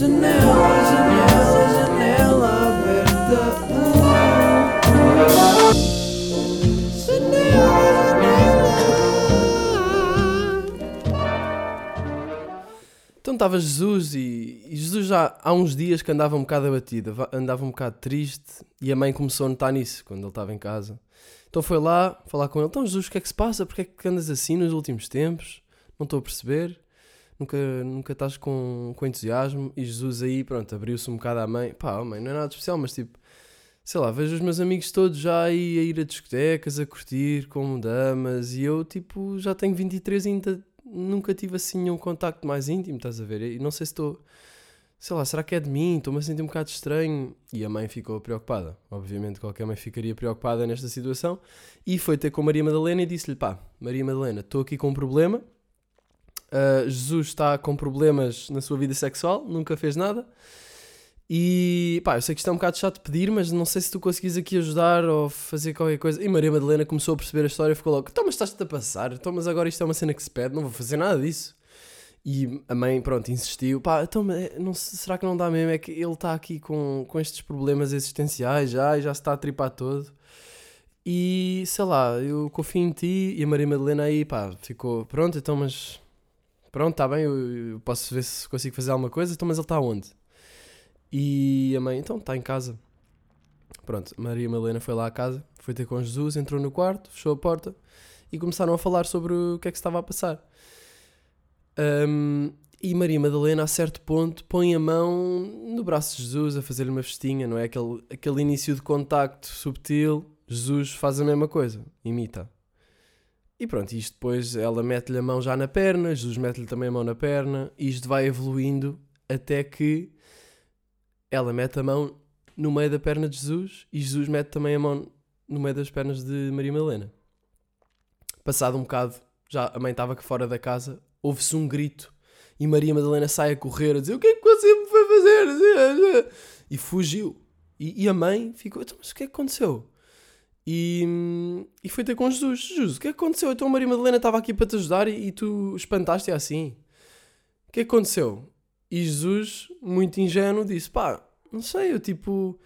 Janela, janela, janela aberta. Então estava Jesus e, e Jesus já há uns dias que andava um bocado abatido, va- andava um bocado triste e a mãe começou a notar nisso quando ele estava em casa. Então foi lá falar com ele: Então Jesus, o que é que se passa? Porquê é que andas assim nos últimos tempos? Não estou a perceber. Nunca, nunca estás com, com entusiasmo. E Jesus aí, pronto, abriu-se um bocado à mãe: Pá, oh, mãe, não é nada especial, mas tipo, sei lá, vejo os meus amigos todos já aí a ir a discotecas, a curtir como damas e eu, tipo, já tenho 23 e ainda nunca tive assim nenhum contacto mais íntimo, estás a ver? E não sei se estou, sei lá, será que é de mim? Estou-me a sentir um bocado estranho. E a mãe ficou preocupada. Obviamente, qualquer mãe ficaria preocupada nesta situação. E foi ter com Maria Madalena e disse-lhe: pá, Maria Madalena, estou aqui com um problema. Ah, Jesus está com problemas na sua vida sexual, nunca fez nada. E pá, eu sei que isto é um bocado chato de pedir, mas não sei se tu conseguis aqui ajudar ou fazer qualquer coisa. E Maria Madalena começou a perceber a história e ficou logo: Então, estás-te a passar? Então, agora isto é uma cena que se pede, não vou fazer nada disso. E a mãe, pronto, insistiu: Pá, então, mas não, se- será que não dá mesmo? É que ele está aqui com, com estes problemas existenciais já e já se está a tripar todo. E sei lá, eu confio em ti. E a Maria Madalena aí, pá, ficou: Pronto, então, mas. Pronto, está bem, eu, eu posso ver se consigo fazer alguma coisa. Então, mas ele está onde? E a mãe, então, está em casa. Pronto, Maria Madalena foi lá à casa, foi ter com Jesus, entrou no quarto, fechou a porta e começaram a falar sobre o que é que se estava a passar. Ahm, e Maria Madalena, a certo ponto, põe a mão no braço de Jesus a fazer-lhe uma festinha, não é? Aquele, aquele início de contacto subtil. Jesus faz a mesma coisa, imita. E pronto, isto depois ela mete-lhe a mão já na perna, Jesus mete-lhe também a mão na perna, e isto vai evoluindo até que ela mete a mão no meio da perna de Jesus e Jesus mete também a mão no meio das pernas de Maria Madalena. Passado um bocado, já a mãe estava aqui fora da casa, ouve-se um grito e Maria Madalena sai a correr a dizer: O que é que você me foi fazer? E fugiu. E, e a mãe ficou: "Então, Mas o que é que aconteceu? E, e foi ter com Jesus: Jesus, o que é aconteceu? Então Maria Madalena estava aqui para te ajudar e, e tu espantaste assim. O que é que aconteceu? E Jesus, muito ingênuo, disse: Pá, não sei, eu tipo.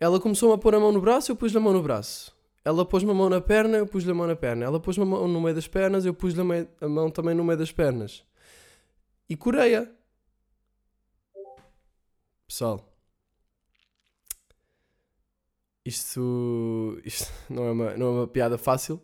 Ela começou-me a pôr a mão no braço, eu pus-lhe a mão no braço. Ela pôs-me a mão na perna, eu pus-lhe a mão na perna. Ela pôs-me a mão no meio das pernas, eu pus-lhe a, a mão também no meio das pernas. E curei-a. Pessoal. Isto, isto não, é uma, não é uma piada fácil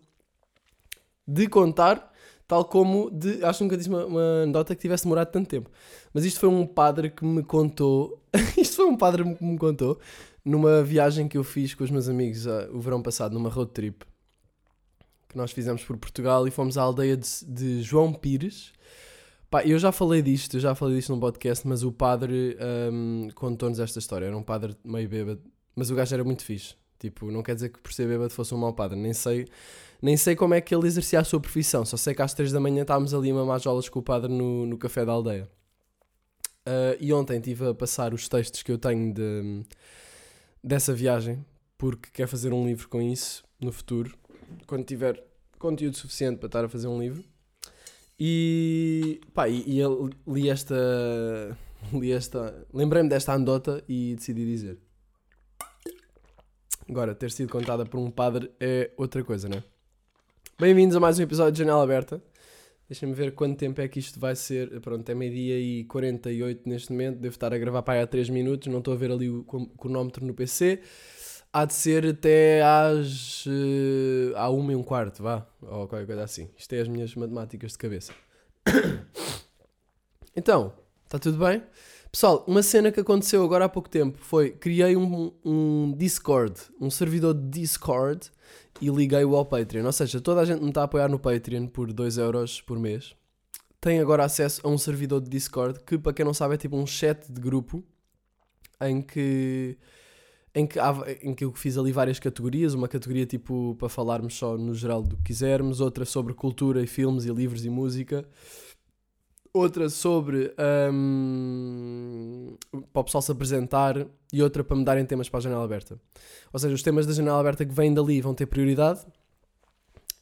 de contar, tal como de. Acho que nunca disse uma, uma que tivesse demorado tanto tempo. Mas isto foi um padre que me contou. isto foi um padre que me contou numa viagem que eu fiz com os meus amigos ah, o verão passado, numa road trip que nós fizemos por Portugal e fomos à aldeia de, de João Pires. Pá, eu já falei disto, já falei disto num podcast, mas o padre ahm, contou-nos esta história. Era um padre meio bêbado, mas o gajo era muito fixe. Tipo, não quer dizer que por ser bêbado fosse um mau padre. Nem sei, nem sei como é que ele exercia a sua profissão. Só sei que às 3 da manhã estávamos ali a mamar jolas com o padre no, no café da aldeia. Ah, e ontem estive a passar os textos que eu tenho de, dessa viagem, porque quero fazer um livro com isso no futuro, quando tiver conteúdo suficiente para estar a fazer um livro. E pá, e, e li esta. Li esta. Lembrei-me desta anedota e decidi dizer. Agora, ter sido contada por um padre é outra coisa, né? Bem-vindos a mais um episódio de Janela Aberta. Deixa-me ver quanto tempo é que isto vai ser. Pronto, é meio-dia e 48 neste momento. Devo estar a gravar para aí há 3 minutos. Não estou a ver ali o cron- cronómetro no PC. Há de ser até às. eh, à 1 e um quarto, vá. Ou qualquer coisa assim. Isto é as minhas matemáticas de cabeça. Então, está tudo bem? Pessoal, uma cena que aconteceu agora há pouco tempo foi criei um, um Discord, um servidor de Discord e liguei-o ao Patreon. Ou seja, toda a gente me está a apoiar no Patreon por 2€ euros por mês. Tem agora acesso a um servidor de Discord que, para quem não sabe, é tipo um chat de grupo em que, em que, há- em que eu fiz ali várias categorias. Uma categoria tipo para falarmos só no geral do que quisermos, outra sobre cultura e filmes e livros e música outra sobre hum, para o pessoal se apresentar e outra para me darem temas para a janela aberta. Ou seja, os temas da janela aberta que vêm dali vão ter prioridade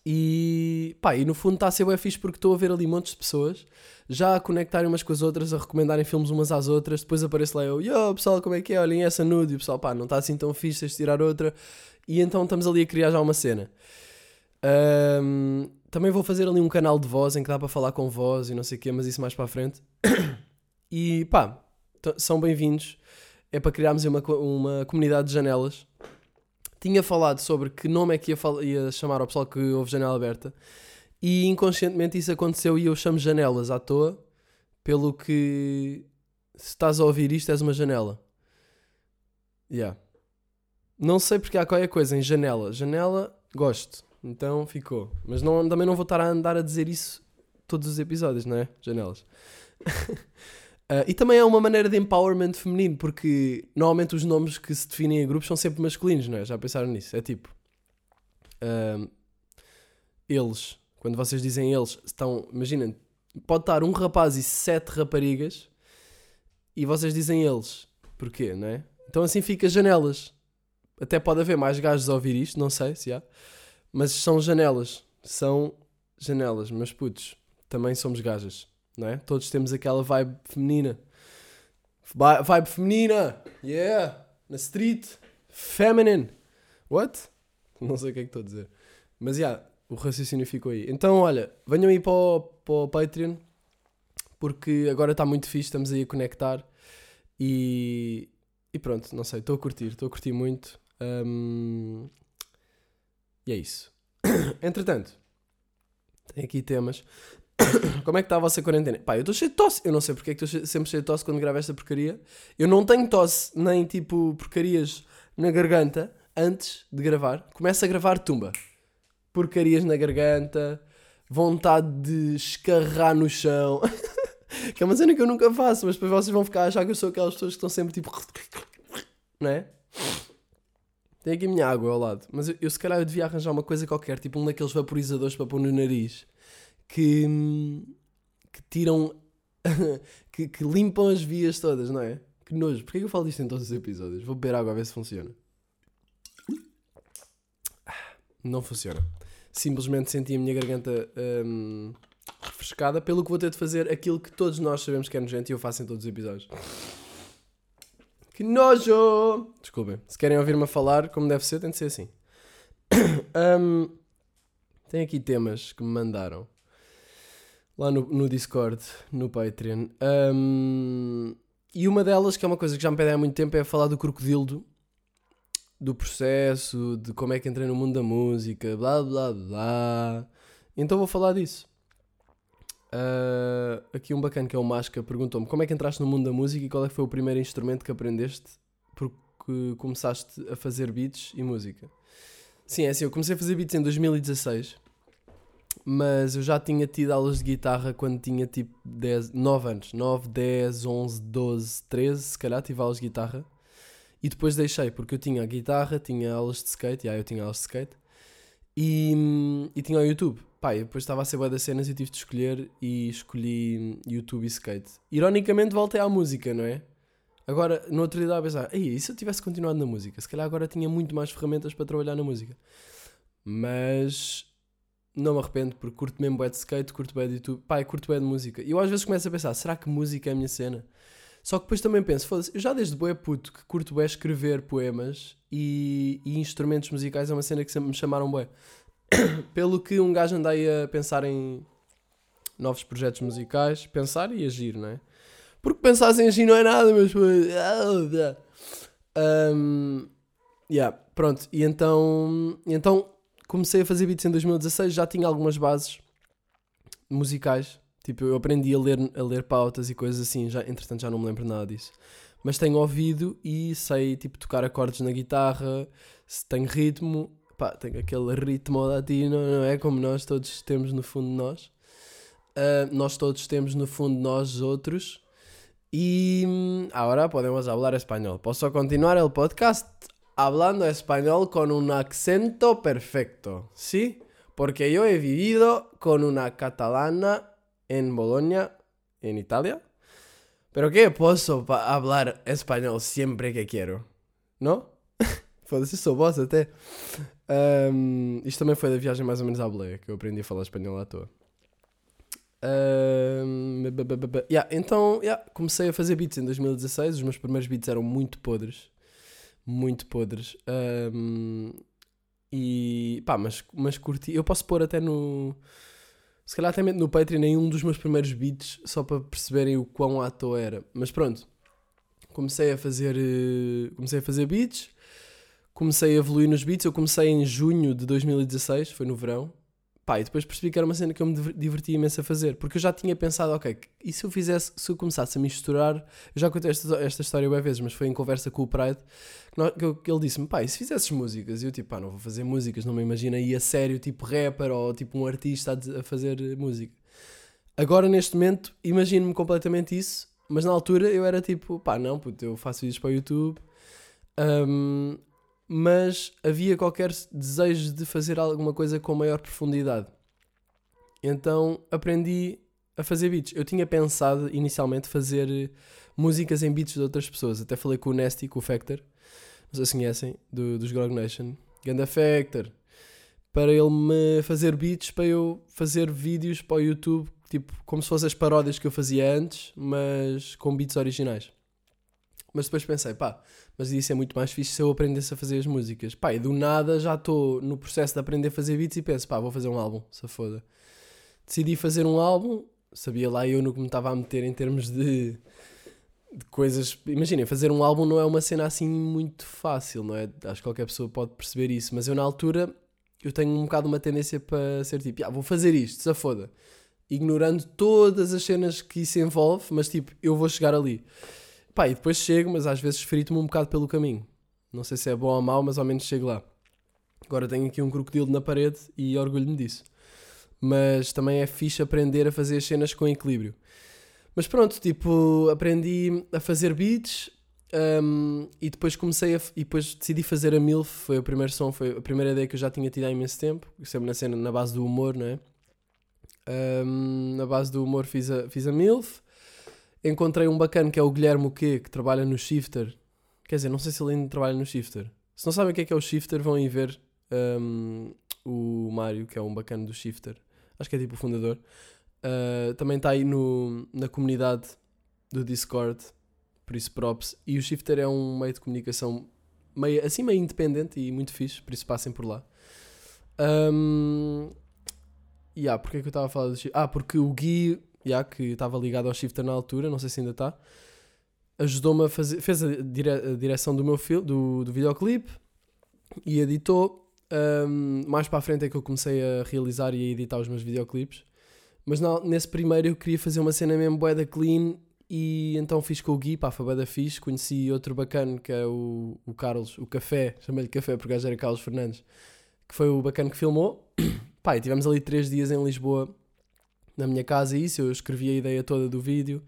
E pá, e no fundo está a ser bem fixe porque estou a ver ali montes de pessoas já a conectarem umas com as outras, a recomendarem filmes umas às outras. Depois aparece lá eu, yo pessoal, como é que é? Olhem essa nude. E o pessoal, pá, não está assim tão fixe, tens de tirar outra. E então estamos ali a criar já uma cena. Ahm, também vou fazer ali um canal de voz em que dá para falar com voz e não sei o quê, mas isso mais para a frente. E pá, são bem-vindos. É para criarmos uma, uma comunidade de janelas. Tinha falado sobre que nome é que ia, ia chamar ao pessoal que ouve janela aberta. E inconscientemente isso aconteceu e eu chamo janelas à toa. Pelo que se estás a ouvir isto, és uma janela. Yeah. Não sei porque há qualquer coisa em janela. Janela, gosto. Então ficou. Mas não, também não vou estar a andar a dizer isso todos os episódios, não é? Janelas. Ah, e também é uma maneira de empowerment feminino, porque normalmente os nomes que se definem em grupos são sempre masculinos, não é? Já pensaram nisso? É tipo. ahm, eles, quando vocês dizem eles, estão. Imaginem, pode estar um rapaz e sete raparigas e vocês dizem eles. Porquê, não é? Então assim fica janelas. Até pode haver mais gajos a ouvir isto, não sei se há. Mas são janelas. São janelas, mas putos, também somos gajas, não é? Todos temos aquela vibe feminina. Vi- Vibe feminina! Yeah! Na street! Feminine! What? Não sei o que é que estou a dizer. Mas já, yeah, o raciocínio ficou aí. Então, olha, venham aí para o, para o Patreon, porque agora está muito fixe, estamos aí a conectar. E, e pronto, não sei, estou a curtir, estou a curtir muito. Hum, e é isso. Entretanto, tem aqui temas. Como é que está a vossa quarentena? Pá, eu estou cheio de tosse. Eu não sei porque é que estou sempre cheio de tosse quando gravo esta porcaria. Eu não tenho tosse, nem tipo porcarias na garganta antes de gravar. Começo a gravar tumba. Porcarias na garganta, vontade de escarrar no chão. que é uma cena que eu nunca faço, mas depois vocês vão ficar a achar que eu sou aquelas pessoas que estão sempre tipo. Não é? Tem aqui a minha água ao lado. Mas eu, eu se calhar eu devia arranjar uma coisa qualquer, tipo um daqueles vaporizadores para pôr no nariz que, que tiram. que, que limpam as vias todas, não é? Que nojo. Porquê que eu falo disto em todos os episódios? Vou beber água a ver se funciona. Ah, Não funciona. Simplesmente senti a minha garganta hum, refrescada, pelo que vou ter de fazer aquilo que todos nós sabemos que é nojento e eu faço em todos os episódios. Que nojo! Desculpem. Se querem ouvir-me falar como deve ser, tem de ser assim. Hum, tem aqui temas que me mandaram lá no, no Discord, no Patreon. Hum, e uma delas, que é uma coisa que já me pedem há muito tempo, é falar do crocodilo, do processo, de como é que entrei no mundo da música, blá blá blá. Então vou falar disso. Ah, aqui um bacana que é o Masca perguntou-me como é que entraste no mundo da música e qual é que foi o primeiro instrumento que aprendeste porque começaste a fazer beats e música. Sim, é assim, eu comecei a fazer beats em 2016, mas eu já tinha tido aulas de guitarra quando tinha tipo 10, 9 anos. 9, 10, 11, 12, 13, se calhar tive aulas de guitarra. E depois deixei, porque eu tinha a guitarra, tinha aulas de skate, já eu tinha aulas de skate, e, e tinha o YouTube. Pá, eu depois estava a ser boa das cenas e tive de escolher e escolhi YouTube e skate. Ironicamente voltei à música, não é? Agora, no outro dia estava a pensar, e se eu tivesse continuado na música? Se calhar agora tinha muito mais ferramentas para trabalhar na música. Mas não me arrependo porque curto mesmo bué de skate, curto bué de YouTube, pá, curto bué de música. E eu às vezes começo a pensar, será que música é a minha cena? Só que depois também penso, foda-se, eu já desde bué puto que curto bué escrever poemas e, e instrumentos musicais é uma cena que sempre me chamaram bué. Pelo que um gajo anda aí a pensar em novos projetos musicais, pensar e agir, não é? Porque pensar sem agir não é nada, mas. Um, yeah, pronto, e então, e então comecei a fazer beats em 2016, já tinha algumas bases musicais. Tipo, eu aprendi a ler, a ler pautas e coisas assim, já, entretanto já não me lembro nada disso. Mas tenho ouvido e sei, tipo, tocar acordes na guitarra, tenho ritmo, pá, tenho aquele ritmo latino, não é? Como nós todos temos no fundo de nós. Ah, nós todos temos no fundo de nós outros. Y mm, ahora podemos hablar español. Posso continuar el podcast hablando español con un acento perfecto, ¿sí? Porque yo he vivido con una catalana en Bolonia, en Italia. Pero que puedo pa- hablar español siempre que quiero, ¿no? Foda-se, sou boss até. Ahm, isto também foi da viagem mais ou menos à boleia, que eu aprendi a falar espanhol à toa. Ba- yeah, então, yeah, comecei a fazer beats em 2016. Os meus primeiros beats eram muito podres. Muito podres. Ahm, e pá, mas, mas curti. Eu posso pôr até no. Se calhar até no Patreon em um dos meus primeiros beats, só para perceberem o quão à toa era. Mas pronto, comecei a fazer. eh, Comecei a fazer beats, comecei a evoluir nos beats. Eu comecei em junho de 2016, foi no verão. Pá, e depois percebi que era uma cena que eu me diver- divertia imenso a fazer. Porque eu já tinha pensado, ok, e se eu fizesse, se eu começasse a misturar. Eu já contei esta, esta história bem vezes, mas foi em conversa com o Pride que, eu- que ele disse-me, pá, e se fizesses músicas? E eu tipo, pá, não vou fazer músicas, não me imagino aí a sério, tipo rapper ou tipo um artista a, a fazer música. Agora, neste momento, imagino-me completamente isso, mas na altura eu era tipo, pá, não, puto, eu faço vídeos para o YouTube. Ahm, mas havia qualquer desejo de fazer alguma coisa com maior profundidade. Então aprendi a fazer beats. Eu tinha pensado inicialmente fazer eh, músicas em beats de outras pessoas. Até falei com o Nasty, com o Factor, não sei se conhecem, do, dos Grog Nation. Ganda Factor. Para ele me fazer beats, para eu fazer vídeos para o YouTube, tipo, como se fossem as paródias que eu fazia antes, mas com beats originais. Mas depois pensei, pá, mas isso é muito mais fixe se eu aprendesse a fazer as músicas. Pá, e do nada já estou no processo de aprender a fazer beats e penso, pá, vou fazer um álbum, se foda. Decidi fazer um álbum, sabia lá eu no que me estava a meter em termos de, de coisas. Imaginem, fazer um álbum não é uma cena assim muito fácil, não é? Acho que qualquer pessoa pode perceber isso, mas eu na altura eu tenho um bocado uma tendência para ser tipo, ah, vou fazer isto, se foda. Ignorando todas as cenas que isso envolve, mas tipo, eu vou chegar ali. Pá, e depois chego, mas às vezes frito-me um bocado pelo caminho. Não sei se é bom ou mau, mas ao menos chego lá. Agora tenho aqui um crocodilo na parede e orgulho-me disso. Mas também é fixe aprender a fazer as cenas com equilíbrio. Mas pronto, tipo, aprendi a fazer beats um, e depois comecei a. E depois decidi fazer a MILF. Foi o primeiro som, foi a primeira ideia que eu já tinha tido há imenso tempo. Sempre na cena, na base do humor, não é? Um, na base do humor fiz a, fiz a MILF. Encontrei um bacana que é o Guilherme Q, que trabalha no Shifter. Quer dizer, não sei se ele ainda trabalha no Shifter. Se não sabem o que é que é o Shifter, vão aí ver um, o Mário, que é um bacana do Shifter. Acho que é tipo o fundador. Uh, também está aí no, na comunidade do Discord, por isso props. E o Shifter é um meio de comunicação meio, assim meio independente e muito fixe, por isso passem por lá. Um, yeah, porque é que eu estava a falar do Shifter? Ah, porque o Gui, yeah, que estava ligado ao Shifter na altura, não sei se ainda está, ajudou-me a fazer, fez a, dire, a direção do meu filme, do, do videoclipe e editou. Um, mais para a frente é que eu comecei a realizar e a editar os meus videoclipes. Mas nesse primeiro eu queria fazer uma cena mesmo bué da clean e então fiz com o Gui, pá, foi bué da fixe. Conheci outro bacana que é o, o Carlos, o Café, chamei-lhe Café porque o gajo era Carlos Fernandes, que foi o bacana que filmou. pá, e tivemos ali três dias em Lisboa, na minha casa isso, eu escrevi a ideia toda do vídeo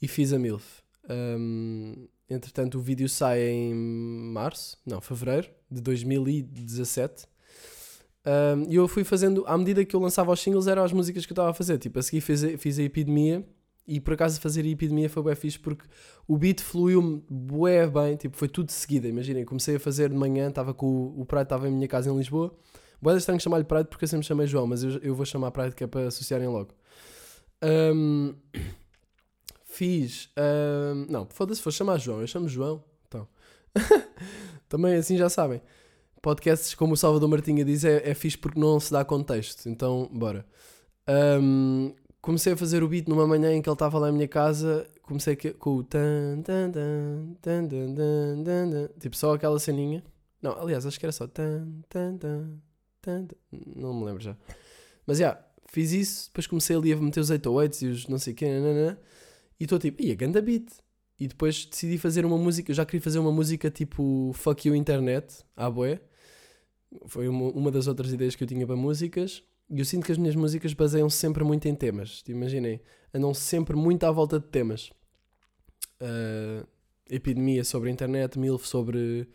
e fiz a MILF. Um, entretanto o vídeo sai em março, não, fevereiro de 2017 um, e eu fui fazendo, à medida que eu lançava os singles, eram as músicas que eu estava a fazer. Tipo, a seguir fiz, a- fiz a Epidemia. E por acaso fazer a Epidemia foi bem fixe porque o beat fluiu-me bué bem. Tipo, foi tudo de seguida. Imaginem, comecei a fazer de manhã, estava com o, o Pride, estava em minha casa em Lisboa. Bué estranho chamar-lhe Pride porque eu sempre chamei João, mas eu, eu vou chamar Pride que é para associarem logo. Um, fiz. um, não, foda-se, vou chamar João. Eu chamo João. Então. Também assim já sabem podcasts, como o Salvador Martinha diz, é, é fixe porque não se dá contexto. Então, bora. Ahm, comecei a fazer o beat numa manhã em que ele estava lá em minha casa. Comecei com o tan, tan, tan, tan, tan, tan, tan, tipo só aquela ceninha. Não, aliás, acho que era só tan, tan, tan, não me lembro já. Mas já, fiz isso. Depois comecei ali a meter os 808s e os não sei o quê, nananã, e estou tipo, ia, ganda beat. E depois decidi fazer uma música. Eu já queria fazer uma música tipo Fuck You Internet, à boé. Foi uma, uma das outras ideias que eu tinha para músicas. E eu sinto que as minhas músicas baseiam-se sempre muito em temas. Imaginem, andam sempre muito à volta de temas. Ah, epidemia sobre a internet, MILF sobre,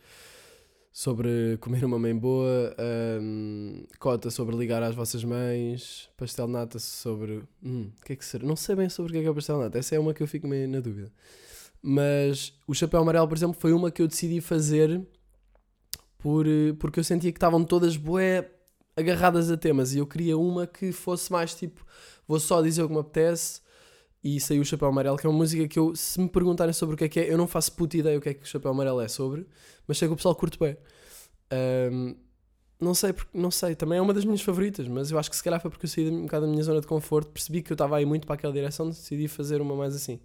sobre comer uma mãe boa, ahm, cota sobre ligar às vossas mães, pastel nata sobre. Hum, que é que será? Não sei bem sobre o que é que é pastel nata. Essa é uma que eu fico meio na dúvida. Mas o chapéu amarelo, por exemplo, foi uma que eu decidi fazer por, eh, porque eu sentia que estavam todas bué agarradas a temas e eu queria uma que fosse mais tipo, vou só dizer o que me apetece e saiu o Chapéu Amarelo, que é uma música que eu, se me perguntarem sobre o que é que é, eu não faço puta ideia o que é que o Chapéu Amarelo é sobre, mas sei que o pessoal curte bem. Ahm, não sei, porque, não sei, também é uma das minhas favoritas, mas eu acho que se calhar foi porque eu saí um bocado da minha zona de conforto, percebi que eu estava aí muito para aquela direção, decidi fazer uma mais assim.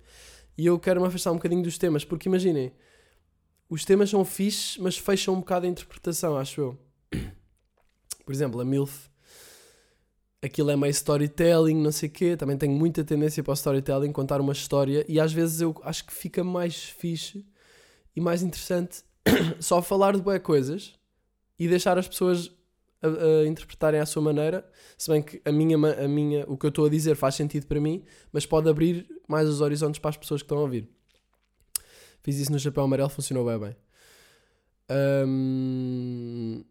E eu quero me afastar um bocadinho dos temas, porque imaginem, os temas são fixes, mas fecham um bocado a interpretação, acho eu. Por exemplo, a MILF, aquilo é meio storytelling, não sei o quê, também tenho muita tendência para o storytelling, contar uma história, e às vezes eu acho que fica mais fixe e mais interessante só falar de boas coisas e deixar as pessoas a, a interpretarem à sua maneira, se bem que a minha, a minha, o que eu estou a dizer faz sentido para mim, mas pode abrir mais os horizontes para as pessoas que estão a ouvir. Fiz isso no Chapéu Amarelo, funcionou bem bem. Ahm,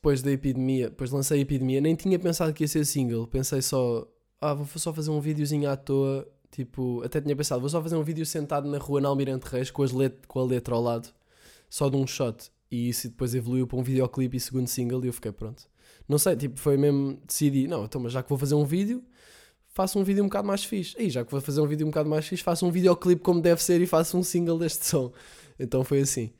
depois da epidemia, depois lancei a epidemia, nem tinha pensado que ia ser single, pensei só, ah, vou só fazer um videozinho à toa, tipo, até tinha pensado, vou só fazer um vídeo sentado na rua na Almirante Reis com, as let com a letra ao lado, só de um shot, e isso depois evoluiu para um videoclipe e segundo single e eu fiquei pronto. Não sei, tipo, foi mesmo, decidi, não, então, mas já que vou fazer um vídeo, faço um vídeo um bocado mais fixe. E já que vou fazer um vídeo um bocado mais fixe, faço um videoclipe como deve ser e faço um single deste som. Então foi assim.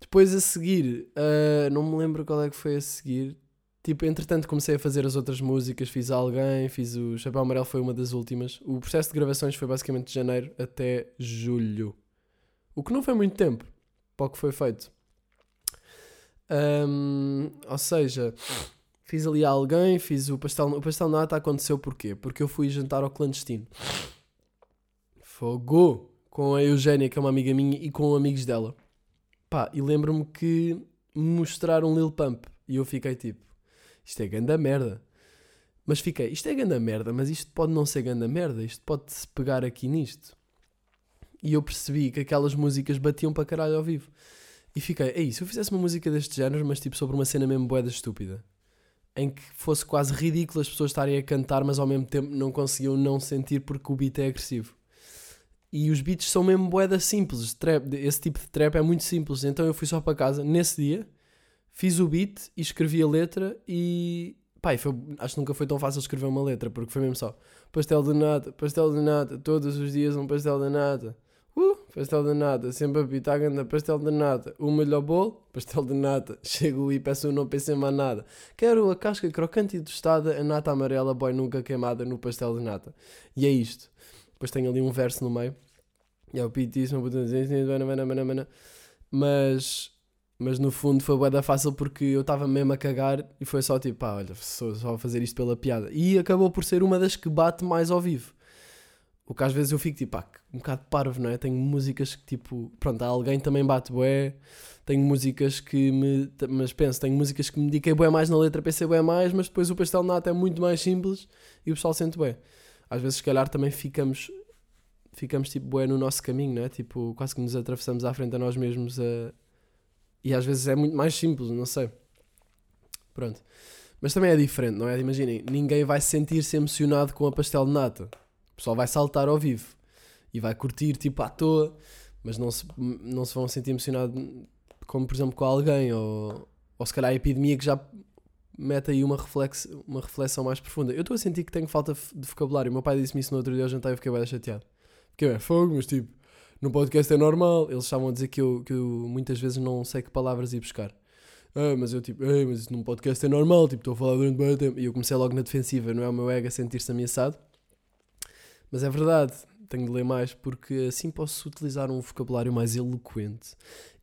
Depois a seguir, ah, não me lembro qual é que foi a seguir. Tipo, entretanto comecei a fazer as outras músicas, fiz alguém, fiz o Chapéu Amarelo, foi uma das últimas. O processo de gravações foi basicamente de janeiro até julho. O que não foi muito tempo para o que foi feito. Ahm, ou seja, fiz ali alguém, fiz o pastel. O pastel nata aconteceu porquê? Porque eu fui jantar ao clandestino. Fogo! Com a Eugénia, que é uma amiga minha, e com amigos dela. Pá, e lembro-me que me mostraram Lil Pump. E eu fiquei tipo, isto é ganda merda. Mas fiquei, isto é ganda merda, mas isto pode não ser ganda merda, isto pode-se pegar aqui nisto. E eu percebi que aquelas músicas batiam para caralho ao vivo. E fiquei, ei, se eu fizesse uma música deste género, mas tipo sobre uma cena mesmo boeda estúpida, em que fosse quase ridículo as pessoas estarem a cantar, mas ao mesmo tempo não conseguiam não sentir porque o beat é agressivo. E os beats são mesmo boeda simples, trap, esse tipo de trap é muito simples. Então eu fui só para casa nesse dia, fiz o beat e escrevi a letra e. E foi- acho que nunca foi tão fácil escrever uma letra, porque foi mesmo só pastel de nata, pastel de nata, todos os dias um pastel de nata. Uh, pastel de nata, sempre a pitar ganda pastel de nata. O melhor bolo, pastel de nata. Chego e peço não pensei mais nada. Quero a casca crocante e tostada, a nata amarela, boy nunca queimada no pastel de nata. E é isto. Depois tem ali um verso no meio. E é o pitíssimo, mas, mas no fundo foi bué da fácil porque eu estava mesmo a cagar e foi só tipo, pá, olha, só, a fazer isto pela piada. E acabou por ser uma das que bate mais ao vivo. O que às vezes eu fico tipo, pá, um bocado parvo, não é? Tenho músicas que tipo, pronto, alguém também bate bué. Tenho músicas que me. Mas penso, tenho músicas que me dediquei bué mais na letra, pensei bué mais, mas depois o pastel de nata é muito mais simples e o pessoal sente bué. Às vezes, se calhar, também ficamos. Ficamos tipo bué no nosso caminho, não é? Tipo, quase que nos atravessamos à frente a nós mesmos a... e às vezes é muito mais simples, não sei. Pronto. Mas também é diferente, não é? Imaginem, ninguém vai sentir-se emocionado com a pastel de nata. O pessoal vai saltar ao vivo e vai curtir tipo à toa, mas não se, não se vão sentir emocionado como por exemplo com alguém ou, ou se calhar a epidemia que já mete aí uma, uma reflexão mais profunda. Eu estou a sentir que tenho falta de vocabulário. O meu pai disse-me isso no outro dia ao jantar e eu fiquei bem chateado. Fiquei bem, fogo, mas tipo, no podcast é normal. Eles estavam a dizer que eu, que eu muitas vezes não sei que palavras ir buscar. Ah, mas eu tipo, Ei, mas num podcast é normal, tipo, estou a falar durante bem tempo. E eu comecei logo na defensiva, não é o meu ego a sentir-se ameaçado. Mas é verdade, tenho de ler mais porque assim posso utilizar um vocabulário mais eloquente.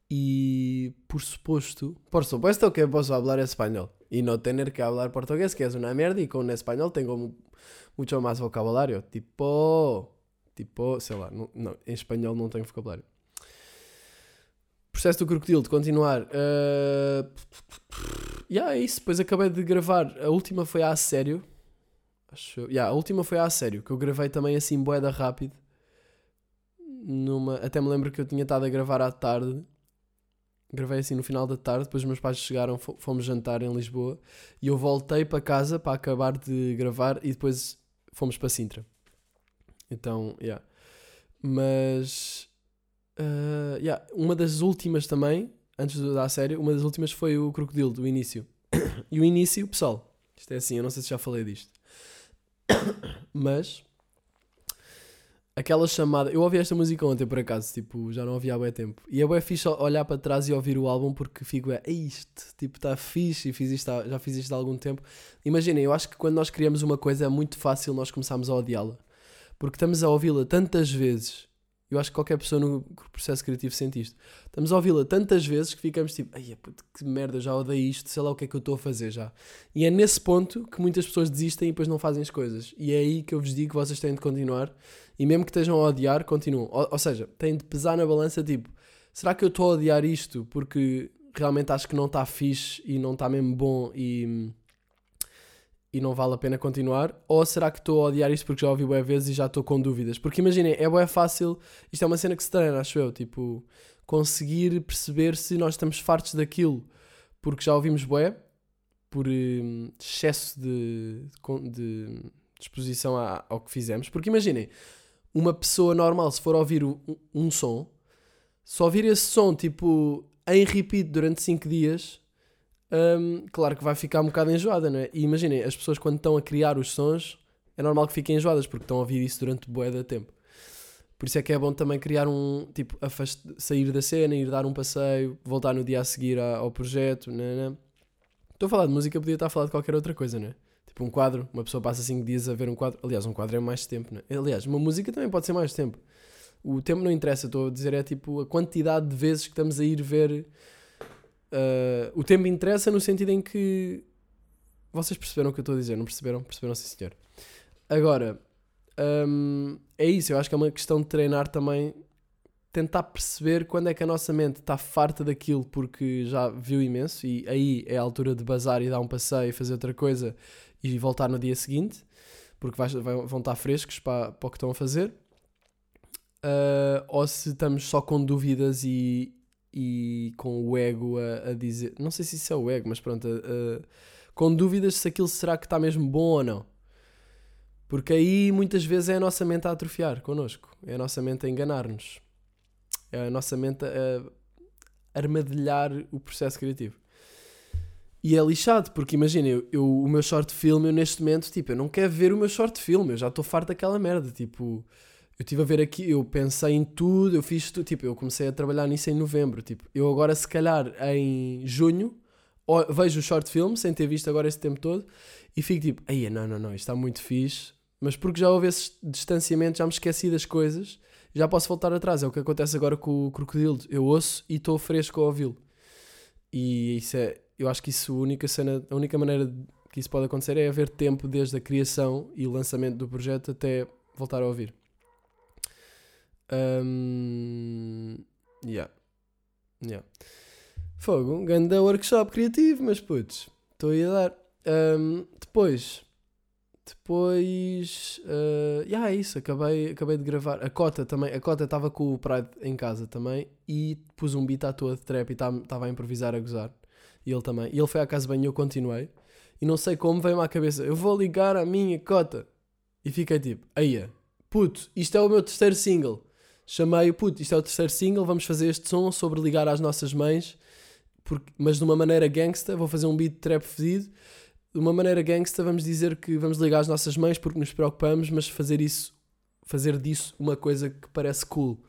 Y por supuesto, por supuesto que posso hablar español y no tener que hablar portugués, que es una mierda, y con español tengo mu- mucho más vocabulario. Tipo, tipo, sei lá, não, não, em espanhol não tenho vocabulário. Processo do crocodilo, de continuar. Uh... Yeah, é isso. Depois acabei de gravar. A última foi a sério. Acho eu. Yeah, a última foi a sério, que eu gravei também assim, boeda rápido. Numa... Até me lembro que eu tinha estado a gravar à tarde. Gravei assim no final da tarde. Depois os meus pais chegaram, fo- fomos jantar em Lisboa. E eu voltei para casa para acabar de gravar. E depois fomos para Sintra. Então, yeah. Mas. uh, yeah, uma das últimas também. antes de dar a sério, uma das últimas foi o Crocodilo, do início. E o início, pessoal, isto é assim, eu não sei se já falei disto. Mas aquela chamada. Eu ouvi esta música ontem por acaso, tipo, já não ouvi há bem tempo. E é bem fixe olhar para trás e ouvir o álbum porque fico, é isto, tipo, está fixe e fiz isto, já fiz isto há algum tempo. Imaginem, eu acho que quando nós criamos uma coisa é muito fácil nós começarmos a odiá-la. Porque estamos a ouvi-la tantas vezes. Eu acho que qualquer pessoa no processo criativo sente isto. Estamos a ouvi-la tantas vezes que ficamos tipo, ai, puto, que merda, já odeio isto, sei lá o que é que eu estou a fazer já. E é nesse ponto que muitas pessoas desistem e depois não fazem as coisas. E é aí que eu vos digo que vocês têm de continuar. E mesmo que estejam a odiar, continuam. Ou, ou seja, têm de pesar na balança, tipo, será que eu estou a odiar isto porque realmente acho que não está fixe e não está mesmo bom e, e não vale a pena continuar? Ou será que estou a odiar isto porque já ouvi bué vezes e já estou com dúvidas? Porque imaginem, é bué fácil, isto é uma cena que se treina, acho eu, tipo, conseguir perceber se nós estamos fartos daquilo porque já ouvimos bué, por hum, excesso de, de, de disposição à- ao que fizemos. Porque imaginem, uma pessoa normal, se for ouvir um, um som, se ouvir esse som tipo em repeat durante 5 dias, hum, claro que vai ficar um bocado enjoada, não é? E imaginem, as pessoas quando estão a criar os sons, é normal que fiquem enjoadas porque estão a ouvir isso durante bué de tempo. Por isso é que é bom também criar um, tipo, afast... sair da cena, ir dar um passeio, voltar no dia a seguir ao projeto, né, né? Estou a falar de música, podia estar a falar de qualquer outra coisa, não é? Tipo um quadro, uma pessoa passa 5 dias a ver um quadro. Aliás, um quadro é mais tempo, não é? Aliás, uma música também pode ser mais tempo. O tempo não interessa, estou a dizer é tipo a quantidade de vezes que estamos a ir ver. Ah, o tempo interessa no sentido em que. Vocês perceberam o que eu estou a dizer, não perceberam? Perceberam, sim senhor. Agora, hum, é isso, eu acho que é uma questão de treinar também. Tentar perceber quando é que a nossa mente está farta daquilo porque já viu imenso e aí é a altura de bazar e dar um passeio, fazer outra coisa e voltar no dia seguinte, porque vai- vão estar frescos para, para o que estão a fazer. Ah, ou se estamos só com dúvidas e, e com o ego a, a dizer. Não sei se isso é o ego, mas pronto. a- a- com dúvidas se aquilo será que está mesmo bom ou não. Porque aí muitas vezes é a nossa mente a atrofiar connosco, é a nossa mente a enganar-nos, é a nossa mente a armadilhar o processo criativo. E é lixado, porque imagina, eu, eu- o meu short film, eu neste momento, tipo, eu não quero ver o meu short film, eu já estou farto daquela merda, tipo, eu estive a ver aqui, eu pensei em tudo, eu fiz tudo, tipo, eu comecei a trabalhar nisso em novembro, tipo, eu agora se calhar em junho vejo o short film, sem ter visto agora esse tempo todo, e fico tipo, aí não, não, não, isto está muito fixe, mas porque já houve esse distanciamento, já me esqueci das coisas, já posso voltar atrás, é o que acontece agora com o Crocodilo, eu ouço e estou fresco a ouvi-lo. E isso é, eu acho que isso, a única cena, a única maneira que isso pode acontecer é haver tempo desde a criação e lançamento do projeto até voltar a ouvir. Um, yeah. Yeah. Fogo, um grande workshop criativo, mas putz, estou a dar. Um, depois, depois, uh, yeah, é isso, acabei, acabei de gravar. A Cota também, a Cota estava com o Pride em casa também e pus um beat à toa de trap e estava a improvisar, a gozar. E ele também. E ele foi à casa bem e eu continuei. E não sei como veio-me à cabeça, eu vou ligar a minha Cota. E fiquei tipo, aí puto, isto é o meu terceiro single. Chamei-o, puto, isto é o terceiro single, vamos fazer este som sobre ligar às nossas mães, porque, mas de uma maneira gangsta, vou fazer um beat trap fedido. De uma maneira gangsta, vamos dizer que vamos ligar às nossas mães porque nos preocupamos, mas fazer isso, fazer disso uma coisa que parece cool.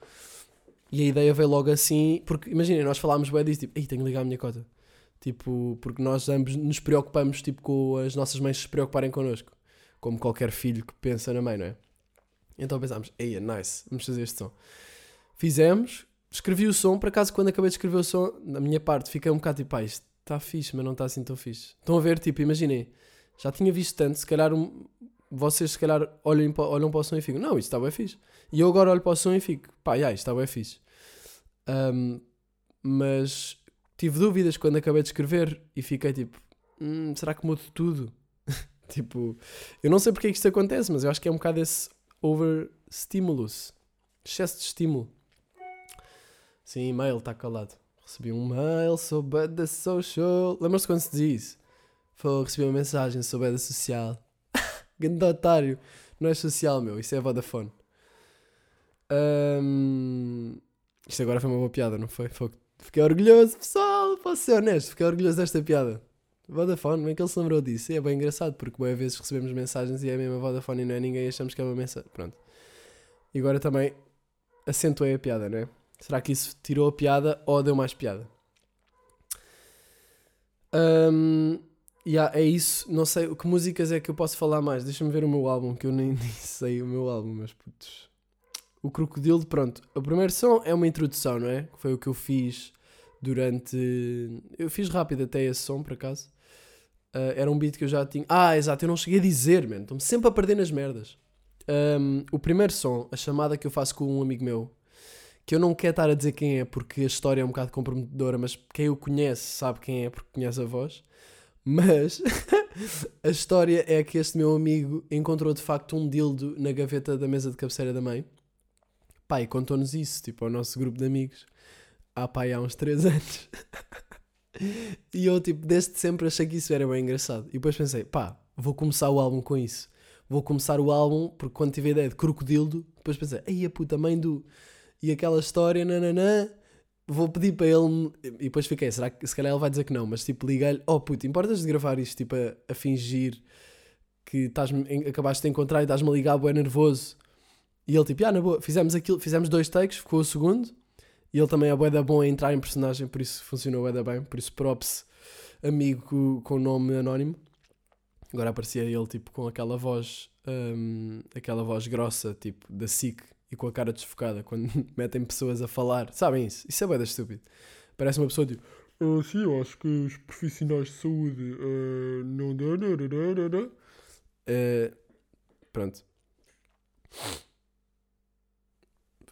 E a ideia veio logo assim, porque imaginem, nós falámos bem disso, tipo, ei, tenho que ligar a minha cota. Tipo, porque nós ambos nos preocupamos, tipo, com as nossas mães se preocuparem connosco. Como qualquer filho que pensa na mãe, não é? Então pensámos, ei, nice, vamos fazer este som. Fizemos, escrevi o som, por acaso quando acabei de escrever o som, na minha parte, fiquei um bocado tipo, pá, isto está fixe, mas não está assim tão fixe. Estão a ver, tipo, imaginem, já tinha visto tanto, se calhar um- vocês se calhar olham, pa- olham para o som e ficam, não, isto está bem fixe. E eu agora olho para o som e fico, pá, já, isto está bem fixe. Ahm, mas tive dúvidas quando acabei de escrever e fiquei tipo, "Hum, será que mudo tudo? tipo, eu não sei porque é que isto acontece, mas eu acho que é um bocado esse overstimulus, excesso de estímulo. Sim, e-mail, está calado. Recebi um mail, sou bada social. Lembra-se quando se dizia isso? Foi, recebi uma mensagem, sou bada social. Grande otário. Não é social, meu. Isso é Vodafone. Ahm, Isto agora foi uma boa piada, não? Foi Fiquei orgulhoso, pessoal. Posso ser honesto, fiquei orgulhoso desta piada. Vodafone, como é que ele se lembrou disso? E é bem engraçado, porque boas vezes recebemos mensagens e é a mesma Vodafone e não é ninguém e achamos que é uma mensagem. Pronto. E agora também acentuei a piada, não é? Será que isso tirou a piada ou deu mais piada? Um, yeah, é isso. Não sei que músicas é que eu posso falar mais. Deixa-me ver o meu álbum, que eu nem, nem sei o meu álbum, mas putz. O Crocodilo, pronto. O primeiro som é uma introdução, não é? Foi o que eu fiz durante. Eu fiz rápido até esse som, por acaso. Uh, era um beat que eu já tinha. Ah, exato, eu não cheguei a dizer, mano. Estou-me sempre a perder nas merdas. Um, o primeiro som, a chamada que eu faço com um amigo meu, que eu não quero estar a dizer quem é porque a história é um bocado comprometedora, mas quem o conhece sabe quem é porque conhece a voz. Mas a história é que este meu amigo encontrou de facto um dildo na gaveta da mesa de cabeceira da mãe. Pai, contou-nos isso, tipo, ao nosso grupo de amigos. Ah, pai, há uns 3 anos. E eu, tipo, desde sempre achei que isso era bem engraçado. E depois pensei, pá, vou começar o álbum com isso. Vou começar o álbum, porque quando tive a ideia de crocodilo, depois pensei, ai a puta mãe do. E aquela história, nananã. Vou pedir para ele. E depois fiquei, será que se calhar ele vai dizer que não, mas tipo, liga-lhe, oh puto, importas de gravar isto, tipo, a, a fingir que estás, acabaste de encontrar e estás-me a ligar, é nervoso e ele tipo, ah, na boa, fizemos aquilo, fizemos dois takes, ficou o segundo. E ele também é bué da bom a entrar em personagem, por isso funcionou bué da bem. Por isso props, amigo com, nome anónimo. Agora aparecia ele tipo com aquela voz, um, aquela voz grossa, tipo da SIC e com a cara desfocada quando metem pessoas a falar. Sabem isso? Isso é bué da estúpido. Parece uma pessoa tipo, uh, sim, eu acho que os profissionais de saúde uh, não uh, pronto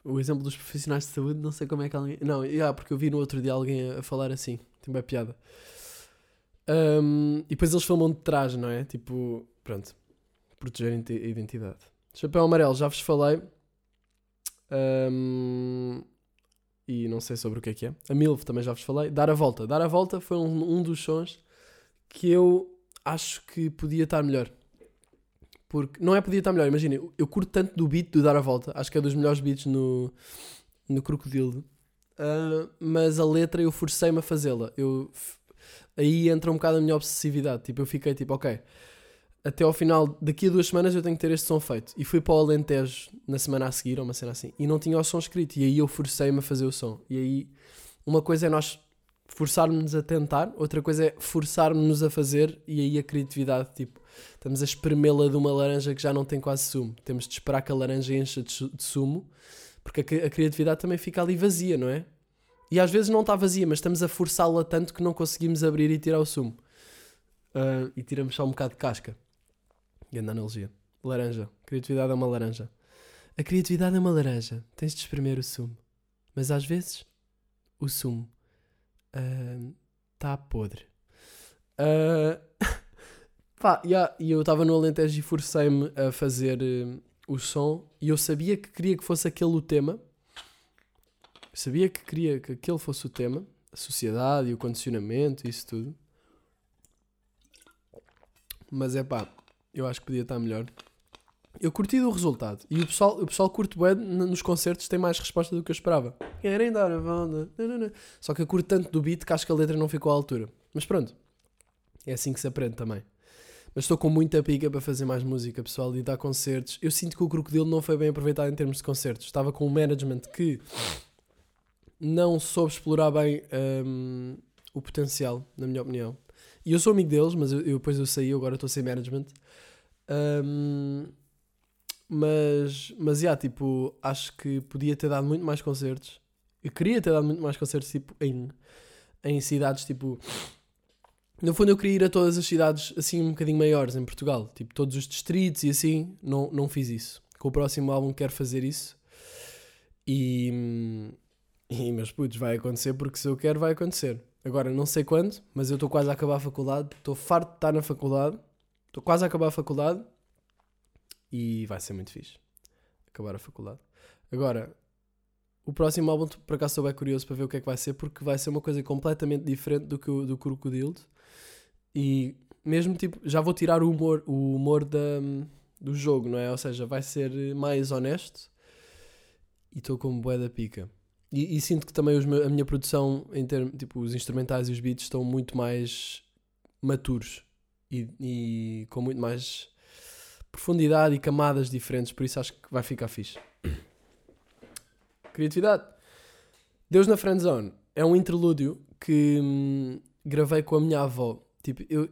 o exemplo dos profissionais de saúde, não sei como é que alguém. Não, yeah, porque eu vi no outro dia alguém a, falar assim, tem bem piada. Um, e depois eles filmam de trás, não é? Tipo, pronto, proteger a identidade. Chapéu amarelo, já vos falei. Um, e não sei sobre o que é que é. A Milv também já vos falei. Dar a volta. Dar a volta foi um, um dos sons que eu acho que podia estar melhor. Porque não é podia estar melhor, imagina, eu curto tanto do beat do Dar a Volta, acho que é dos melhores beats no, no Crocodilo, uh, mas a letra eu forcei-me a fazê-la. Eu, aí entra um bocado a minha obsessividade. Tipo, eu fiquei tipo, ok, até ao final, daqui a duas semanas eu tenho que ter este som feito. E fui para o Alentejo na semana a seguir, ou uma cena assim, e não tinha o som escrito. E aí eu forcei-me a fazer o som. E aí, uma coisa é nós forçarmos-nos a tentar, outra coisa é forçarmos-nos a fazer, e aí a criatividade, tipo, estamos a espremê-la de uma laranja que já não tem quase sumo. Temos de esperar que a laranja encha de, sumo, porque a, a criatividade também fica ali vazia, não é? E às vezes não está vazia, mas estamos a forçá-la tanto que não conseguimos abrir e tirar o sumo. Uh, e tiramos só um bocado de casca. Grande analogia. Laranja. Criatividade é uma laranja. A criatividade é uma laranja. Tens de espremer o sumo. Mas às vezes, o sumo está uh, podre. Uh, Pá, yeah, e eu estava no Alentejo e forcei-me a fazer uh, o som e eu sabia que queria que fosse aquele o tema. Sabia que queria que aquele fosse o tema, a sociedade e o condicionamento isso tudo. Mas é pá, eu acho que podia estar melhor. Eu curti do resultado. E o pessoal, o pessoal curte bem nos concertos, tem mais resposta do que eu esperava. Querem dar a volta. Só que eu curto tanto do beat que acho que a letra não ficou à altura. Mas pronto. É assim que se aprende também. Mas estou com muita pica para fazer mais música, pessoal, e dar concertos. Eu sinto que o Crocodilo não foi bem aproveitado em termos de concertos. Estava com um management que não soube explorar bem um, o potencial, na minha opinião. E eu sou amigo deles, mas eu, depois eu saí, agora estou sem management. Um, mas, mas, yeah, tipo, acho que podia ter dado muito mais concertos. Eu queria ter dado muito mais concertos, tipo, em, em cidades, tipo, no fundo, eu queria ir a todas as cidades assim um bocadinho maiores em Portugal, tipo todos os distritos e assim. Não, não fiz isso. Com o próximo álbum quero fazer isso. E, e meus putos, vai acontecer porque se eu quero, vai acontecer. Agora, não sei quando, mas eu estou quase a acabar a faculdade. Estou farto de estar na faculdade. Estou quase a acabar a faculdade. E vai ser muito fixe. Acabar a faculdade. Agora, o próximo álbum, por acaso, estou bem curioso para ver o que é que vai ser, porque vai ser uma coisa completamente diferente do que o do Crocodile. E mesmo tipo, já vou tirar o humor, o humor da, do jogo, não é? Ou seja, vai ser mais honesto. E estou com bué da pica. E, e sinto que também os a minha produção, em termos, tipo, os instrumentais e os beats estão muito mais maturos e, e com muito mais profundidade e camadas diferentes, por isso acho que vai ficar fixe. Criatividade. Deus na Friendzone é um interlúdio que hum, gravei com a minha avó. Tipo, eu,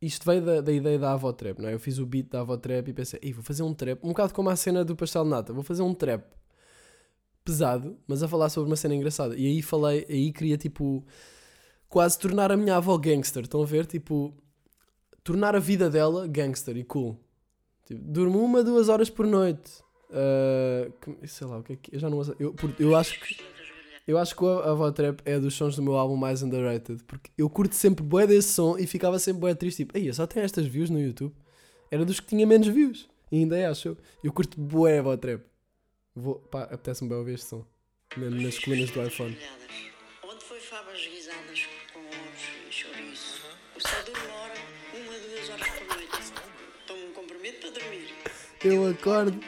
isto veio da, da ideia da avó trap, não é? Eu fiz o beat da avó trap e pensei, Ei, vou fazer um trap, um bocado como a cena do pastel de nata, vou fazer um trap pesado, mas a falar sobre uma cena engraçada. E aí falei, aí queria tipo quase tornar a minha avó gangster, estão a ver? Tipo, tornar a vida dela gangster e cool. Tipo, durmo uma, duas horas por noite. Ah, que- sei lá, o que é que. Eu já não eu, eu acho que. Eu acho que a Avó Trap é dos sons do meu álbum mais underrated. Porque eu curto sempre bué desse som e ficava sempre bué triste. Tipo, ei, só tem estas views no YouTube. Era dos que tinha menos views. E ainda é, acho eu. Eu curto bué a Avó Trap. Vou, pá, apetece-me bem ouvir este som. Mesmo nas colunas do iPhone. Onde foi favas guisadas com ovos e chouriço? Eu só durmo uma hora, uma, duas horas por noite. Tomo um comprimido para dormir. Eu acordo.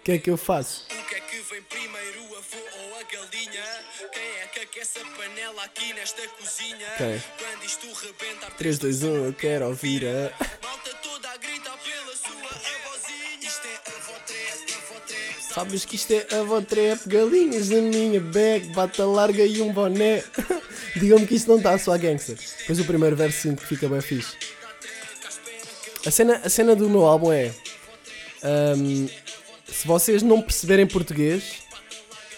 O que é que eu faço? O que é que vem primeiro, o avô ou a galinha? Quem é que aquece a panela aqui nesta cozinha? Quem? Quando isto rebentar 3, 2, 1, eu quero ouvir a. Malta toda a gritar pela sua avózinha Isto é avó trap, avó trap Sabes que isto é Avó Trap, galinhas na minha bag, bata larga e um boné. Digam-me que isto não está só a gangster. Depois o primeiro verso sinto que fica bem fixe. A cena, a cena do meu álbum é. ahm, se vocês não perceberem português,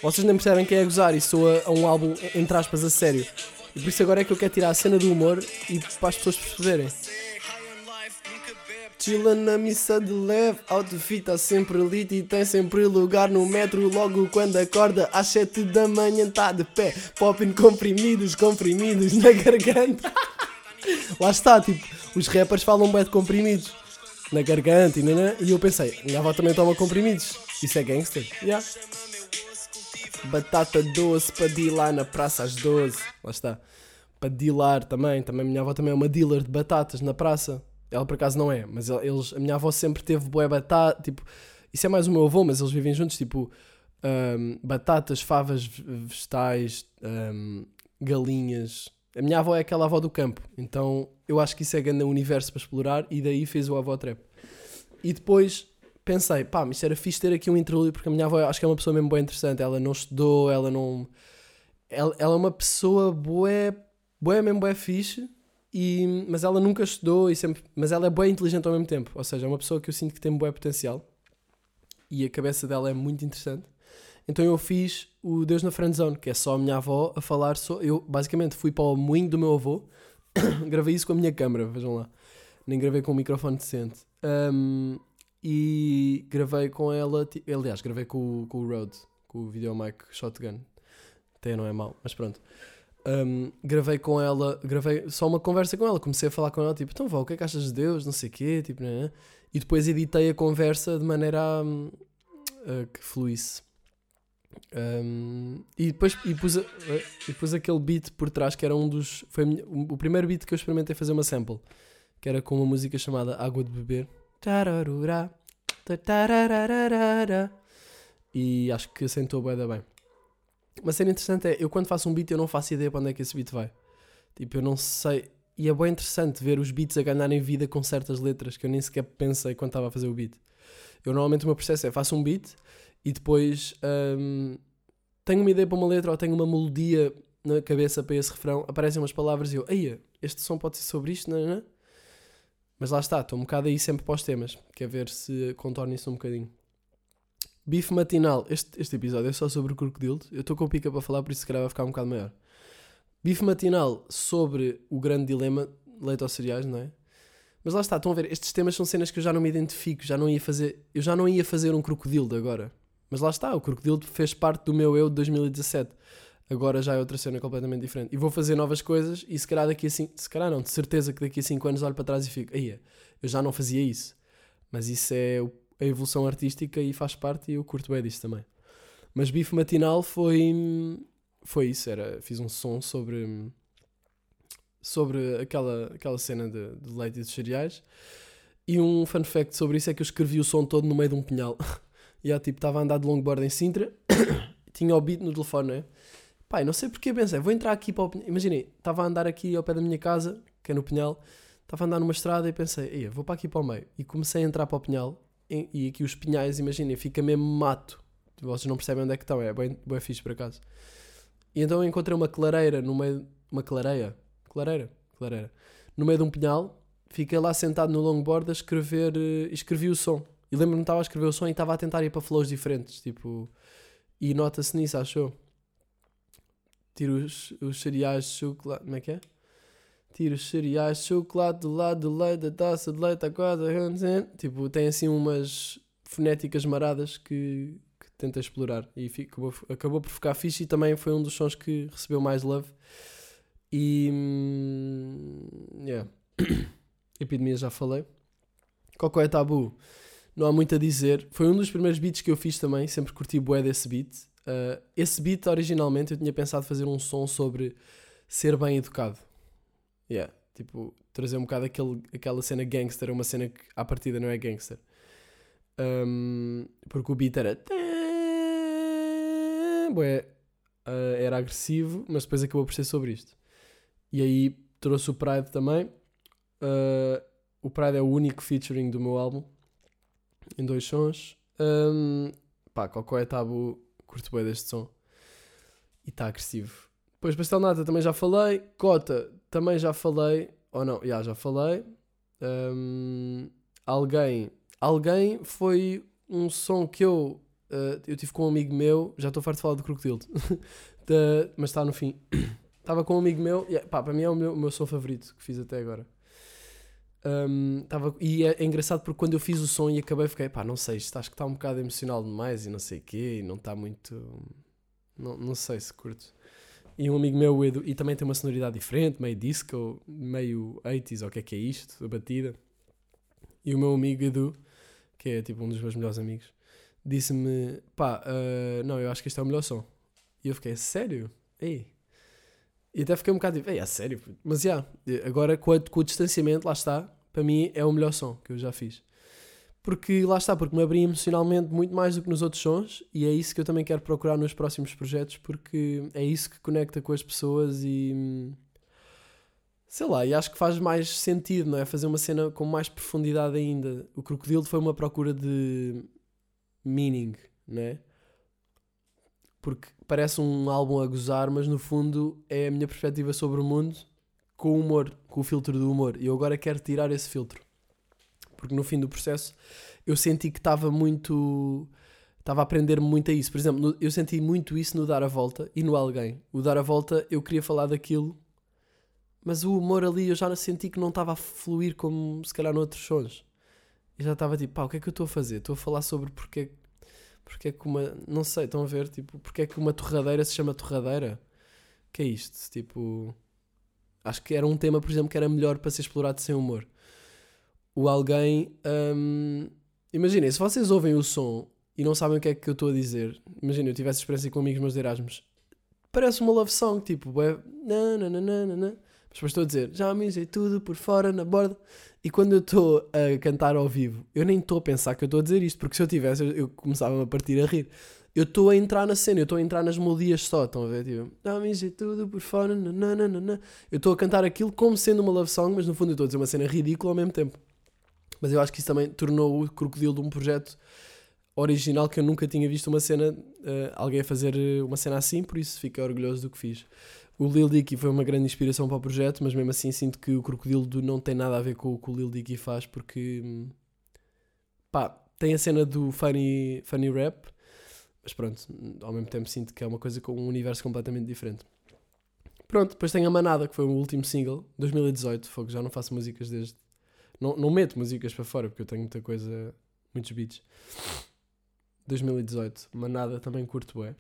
vocês nem percebem que é gozar e soa a um álbum, entre aspas, a sério. E por isso agora é que eu quero tirar a cena do humor e para as pessoas perceberem. Chila na missa de leve, outfit está sempre lit e tem sempre lugar no metro. Logo quando acorda, às 7 da manhã está de pé. Popping comprimidos, comprimidos na garganta. Lá está, tipo, os rappers falam bem de comprimidos na garganta e, nanã, e eu pensei, minha avó também toma comprimidos. Isso é gangster? Yeah. Batata doce para dilar na praça às 12. Lá está. Para dilar também. Também minha avó também é uma dealer de batatas na praça. Ela por acaso não é, mas el- eles, a minha avó sempre teve boé batata. Tipo, isso é mais o meu avô, mas eles vivem juntos. Tipo, ahm, batatas, favas ve- vegetais, ahm, galinhas. A minha avó é aquela avó do campo. Então eu acho que isso é grande universo para explorar. E daí fez o avó trap. E depois pensei, pá, mas era fixe ter aqui um interlúdio, porque a minha avó acho que é uma pessoa mesmo bem interessante. Ela não estudou, ela não. Ela, ela é uma pessoa boé, boé mesmo boé fixe, e, mas ela nunca estudou, e sempre, mas ela é boé inteligente ao mesmo tempo. Ou seja, é uma pessoa que eu sinto que tem boé potencial e a cabeça dela é muito interessante. Então eu fiz o Deus na Friendzone, que é só a minha avó a falar. Só, eu basicamente fui para o moinho do meu avô, gravei isso com a minha câmera, vejam lá. Nem gravei com um microfone decente. Ahm, e gravei com ela, aliás, gravei com, com o Rode, com o Videomic Shotgun. Até não é mau, mas pronto. Ahm, gravei com ela, gravei só uma conversa com ela, comecei a falar com ela, tipo, então vá, o que é que achas de Deus, não sei o quê, tipo, né? e depois editei a conversa de maneira a, a que fluísse. Ahm, e depois e pus, a- e pus aquele beat por trás que era um dos. Foi o primeiro beat que eu experimentei fazer uma sample, que era com uma música chamada Água de Beber. E acho que assentou bem da bem. Uma cena interessante é, eu quando faço um beat eu não faço ideia para onde é que esse beat vai. Tipo, eu não sei. E é bem interessante ver os beats a ganharem vida com certas letras que eu nem sequer pensei quando estava a fazer o beat. Eu normalmente o meu processo é faço um beat e depois hum, tenho uma ideia para uma letra ou tenho uma melodia na cabeça para esse refrão, aparecem umas palavras e eu, eia, este som pode ser sobre isto, não, não? Mas lá está, estou um bocado aí sempre para os temas, quer ver se contorna isso um bocadinho. Bife matinal, este, este episódio é só sobre o crocodilo, eu estou com pica para falar, por isso se calhar vai ficar um bocado maior. Bife matinal sobre o grande dilema, leite aos cereais, não é? Mas lá está, estão a ver, estes temas são cenas que eu já não me identifico, já não ia fazer, eu já não ia fazer um crocodilo agora. Mas lá está, o crocodilo fez parte do meu eu de 2017. Agora já é outra cena completamente diferente. E vou fazer novas coisas e se calhar daqui a 5, se calhar não, de certeza que daqui a 5 anos olho para trás e fico, aí eu já não fazia isso. Mas isso é a evolução artística e faz parte e eu curto bem disso também. Mas bife matinal foi foi isso, era, fiz um som sobre sobre aquela, aquela cena de, de leite e de cereais. E um fun fact sobre isso é que eu escrevi o som todo no meio de um pinhal. e eu, tipo, estava a andar de longboard em Sintra, tinha o beat no telefone, é? Pai, não sei porque pensei, vou entrar aqui para o Pinhal. Imaginem, estava a andar aqui ao pé da minha casa, que é no Pinhal, estava a andar numa estrada e pensei, "Ei, vou para aqui para o meio. E comecei a entrar para o Pinhal, e, e aqui os Pinhais, imaginem, fica mesmo mato. Vocês não percebem onde é que estão, é bem, bem fixe por acaso. E então eu encontrei uma clareira no meio. Uma clareia? Clareira? Clareira. No meio de um pinhal, fiquei lá sentado no longboard a escrever. eh, escrevi o som. E lembro-me que estava a escrever o som e estava a tentar ir para flows diferentes. Tipo. E nota-se nisso, achou? Tiro os, os cereais de chocolate. Como é que é? Tiro os cereais de chocolate do lado do leite, da taça de leite, a. Tipo, tem assim umas fonéticas maradas que, que tenta explorar. E acabou, por ficar fixe e também foi um dos sons que recebeu mais love. E. hum, Yeah. Epidemia já falei. Cocó é tabu. Não há muito a dizer. Foi um dos primeiros beats que eu fiz também. Sempre curti bué desse beat. Uh, esse beat, originalmente, eu tinha pensado fazer um som sobre ser bem educado. Yeah. Tipo, trazer um bocado aquele, aquela cena gangster, uma cena que à partida não é gangster. Um, porque o beat era. Bué, uh, era agressivo, mas depois acabou por ser sobre isto. E aí trouxe o Pride também. Uh, o Pride é o único featuring do meu álbum, em dois sons. Um, pá, Cocó é tabu, curto bem deste som. E está agressivo. Depois Pastel Nata também já falei. Cota também já falei. Ou não, já, já falei. Um, alguém. Alguém foi um som que eu. uh, eu tive com um amigo meu. Já estou farto de falar do Crocodilo. Mas está no fim. Estava com um amigo meu. E, pá, para mim é o meu, o meu som favorito que fiz até agora. Um, tava, e é, é engraçado porque quando eu fiz o som e acabei, fiquei, pá, não sei, isto acho que está um bocado emocional demais e não sei o quê, e não está muito. Não, não sei se curto. E um amigo meu, Edu, e também tem uma sonoridade diferente, meio disco, meio 80s, ou o que é que é isto, a batida. E o meu amigo Edu, que é tipo um dos meus melhores amigos, disse-me: pá, ah, não, eu acho que este é o melhor som. E eu fiquei: sério? Ei. E até fiquei um bocado tipo: é sério? puto?" Mas já, agora com, a- com o distanciamento, lá está, para mim é o melhor som que eu já fiz. Porque lá está, porque me abri emocionalmente muito mais do que nos outros sons e é isso que eu também quero procurar nos próximos projetos porque é isso que conecta com as pessoas e sei lá, e acho que faz mais sentido, não é? Fazer uma cena com mais profundidade ainda. O Crocodilo foi uma procura de meaning, não é? Porque parece um álbum a gozar, mas no fundo é a minha perspectiva sobre o mundo com o humor, com o filtro do humor. E eu agora quero tirar esse filtro. Porque no fim do processo eu senti que estava muito. Estava a aprender muito a isso. Por exemplo, eu senti muito isso no Dar a Volta e no Alguém. O Dar a Volta eu queria falar daquilo, mas o humor ali eu já senti que não estava a fluir como se calhar noutros sons. E já estava tipo, pá, o que é que eu estou a fazer? Estou a falar sobre porque, porque é que uma. Não sei, estão a ver? Tipo, porque é que uma torradeira se chama torradeira? que é isto? Tipo. Acho que era um tema, por exemplo, que era melhor para ser explorado sem humor. O alguém. hum, Imaginem, se vocês ouvem o som e não sabem o que é que eu estou a dizer, imaginem, eu tivesse experiência com amigos meus de Erasmus, parece uma love song, tipo, bué, nananana, mas depois estou a dizer, já mijei tudo por fora, na borda, e quando eu estou a cantar ao vivo, eu nem estou a pensar que eu estou a dizer isto, porque se eu tivesse, eu, começava a partir a rir. Eu estou a entrar na cena, eu estou a entrar nas melodias só, estão a ver? Tipo, já mijei tudo por fora, nananana. Eu estou a cantar aquilo como sendo uma love song, mas no fundo eu estou a dizer uma cena ridícula ao mesmo tempo. Mas eu acho que isso também tornou o Crocodilo de um projeto original que eu nunca tinha visto uma cena, eh, alguém a fazer eh, uma cena assim, por isso fico orgulhoso do que fiz. O Lil Dicky foi uma grande inspiração para o projeto, mas mesmo assim sinto que o Crocodilo do- não tem nada a ver com o que o Lil Dicky faz, porque hum, pá, tem a cena do funny, funny rap, mas pronto, ao mesmo tempo sinto que é uma coisa com um universo completamente diferente. Pronto, depois tem a Manada, que foi o último single, 2018, fogo, já não faço músicas desde. Não, não meto músicas para fora, porque eu tenho muita coisa, muitos beats. 2018, Manada também curto bem.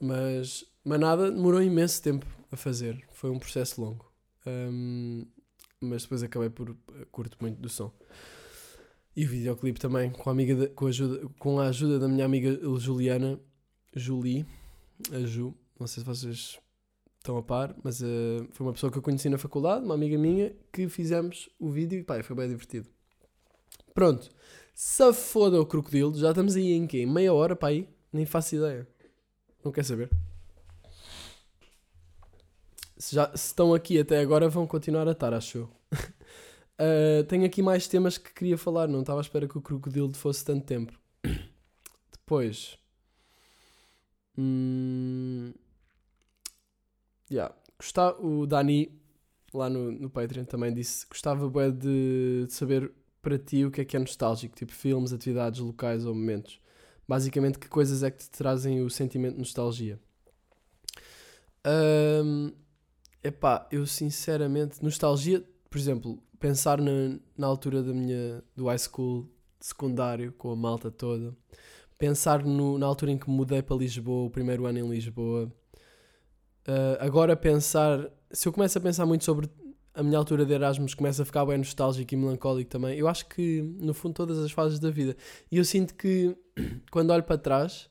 Mas Manada demorou imenso tempo a fazer, foi um processo longo. Hum, mas depois acabei por curto muito do som. E o videoclipe também, com a, amiga da- com, ajuda, com a ajuda da minha amiga Juliana, Julie, a Ju, não sei se vocês estão a par, mas eh, foi uma pessoa que eu conheci na faculdade, uma amiga minha, que fizemos o vídeo e pá, foi bem divertido. Pronto, se foda o crocodilo, já estamos aí em quê? Meia hora para aí? Nem faço ideia. Não quer saber? Se, já, se estão aqui até agora, vão continuar a estar, acho eu. Uh, tenho aqui mais temas que queria falar, não estava à espera que o crocodilo fosse tanto tempo. Depois. Hum, yeah. Gostava, o Dani, lá no, no Patreon, também disse: gostava bué de, de saber para ti o que é que é nostálgico, tipo filmes, atividades, locais ou momentos. Basicamente, que coisas é que te trazem o sentimento de nostalgia? Hum, epá, eu sinceramente, nostalgia, por exemplo, pensar na, na altura da minha, do high school, secundário, com a malta toda, pensar no, na altura em que mudei para Lisboa, o primeiro ano em Lisboa. Uh, agora pensar, se eu começo a pensar muito sobre a minha altura de Erasmus, começo a ficar bem nostálgico e melancólico também. Eu acho que, no fundo, todas as fases da vida. E eu sinto que, quando olho para trás,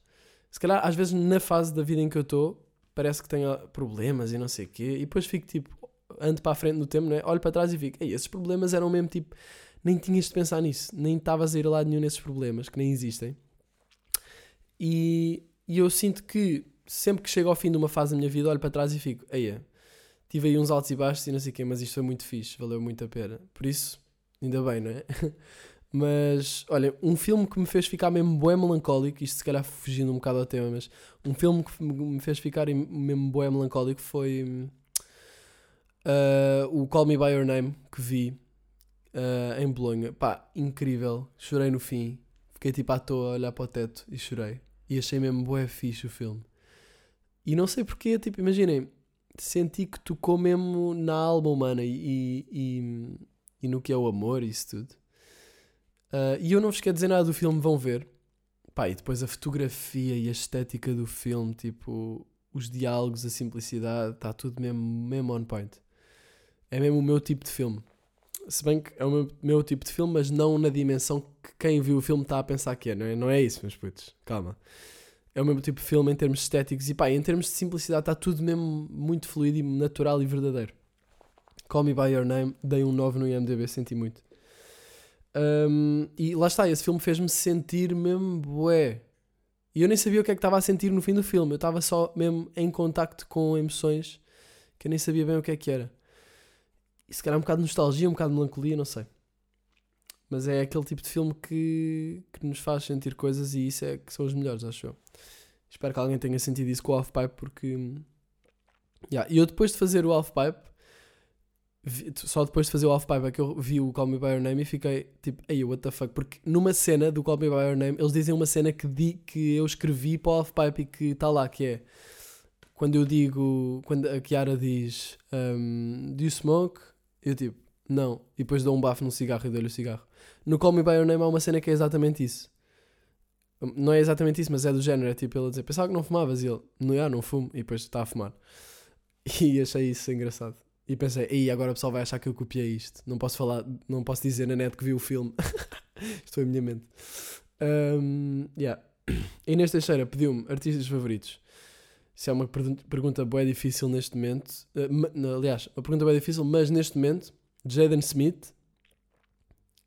se calhar, às vezes, na fase da vida em que eu estou, parece que tenho problemas e não sei o quê, e depois fico tipo, ando para a frente no tempo, né? olho para trás e fico, Ei, esses problemas eram mesmo tipo, nem tinhas de pensar nisso, nem estavas a ir lá nenhum nesses problemas, que nem existem. E, e eu sinto que sempre que chego ao fim de uma fase da minha vida, olho para trás e fico, Ei, tive aí uns altos e baixos e não sei o quê, mas isto foi muito fixe, valeu muito a pena. Por isso, ainda bem, não é? Mas, olha, um filme que me fez ficar mesmo bué melancólico, isto se calhar fugindo um bocado ao tema, mas um filme que me fez ficar mesmo bué melancólico foi uh, o Call Me By Your Name, que vi uh, em Bolonha. Pá, incrível, chorei no fim, fiquei tipo à toa a olhar para o teto e chorei. E achei mesmo bué fixe o filme. E não sei porquê, tipo, imaginem, senti que tocou mesmo na alma humana e, e, e no que é o amor e isso tudo. Uh, e eu não vos quero dizer nada do filme, vão ver. Pá, e depois a fotografia e a estética do filme, tipo, os diálogos, a simplicidade, está tudo mesmo, mesmo on point. É mesmo o meu tipo de filme. Se bem que é o meu, meu tipo de filme, mas não na dimensão que quem viu o filme está a pensar que é, não é? Não é isso, meus putos. Calma. É o mesmo tipo de filme em termos estéticos e pá, em termos de simplicidade está tudo mesmo muito fluido e natural e verdadeiro. Call Me By Your Name, dei um 9 no IMDB, senti muito. Um, e lá está, esse filme fez-me sentir mesmo bué. E eu nem sabia o que é que estava a sentir no fim do filme. Eu estava só mesmo em contacto com emoções que eu nem sabia bem o que é que era. E se calhar um bocado de nostalgia, um bocado de melancolia, não sei. Mas é aquele tipo de filme que, que nos faz sentir coisas e isso é que são os melhores, acho eu. Espero que alguém tenha sentido isso com o Half Pipe porque. Yeah. E eu depois de fazer o Half Pipe vi, só depois de fazer o half-pipe é que eu vi o Call Me By Your Name e fiquei tipo, ei, what the fuck? Porque numa cena do Call Me By Your Name, eles dizem uma cena que, di, que eu escrevi para o half-pipe e que está lá, que é quando eu digo, quando a Kiara diz um, Do you smoke? Eu tipo, não. E depois dou um bafo num cigarro e dou-lhe o cigarro. No Call Me By Your Name há uma cena que é exatamente isso. Não é exatamente isso, mas é do género. É tipo ele dizer, pensava que não fumavas e ele, não, já, não fumo. E depois está a fumar. E achei isso engraçado. E pensei, aí agora o pessoal vai achar que eu copiei isto. Não posso falar, não posso dizer na net que vi o filme. foi a minha mente. Um, yeah. Inês Teixeira pediu-me artistas favoritos. Isso é uma pergunta bem difícil neste momento. Uh, aliás, a pergunta bem difícil, mas neste momento, Jaden Smith,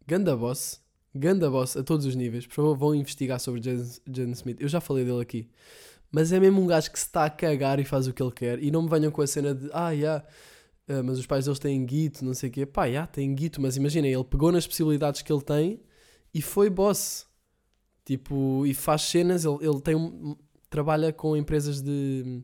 Ganda Boss, Ganda Boss a todos os níveis. Por favor, vão investigar sobre Jaden, Jaden Smith. Eu já falei dele aqui. Mas é mesmo um gajo que se está a cagar e faz o que ele quer. E não me venham com a cena de, ah, yeah, Uh, mas os pais deles têm guito, não sei o quê. Pá, já, tem guito, mas imagina, ele pegou nas possibilidades que ele tem e foi boss. Tipo, e faz cenas, ele, ele tem um, trabalha com empresas de,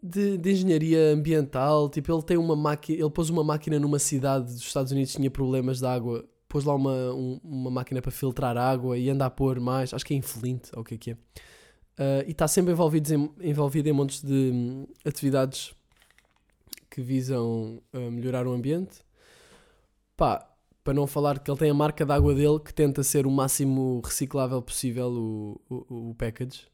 de, de, engenharia ambiental. Tipo, ele tem uma máquina, ele pôs uma máquina numa cidade dos Estados Unidos que tinha problemas de água. Pôs lá uma, um, uma máquina para filtrar água e anda a pôr mais, acho que é em Flint, ou o que é que é. Uh, e está sempre envolvido em, envolvido em montes de um, atividades que visam uh, melhorar o ambiente. Pá, para não falar que ele tem a marca d'água dele que tenta ser o máximo reciclável possível o, o, o package.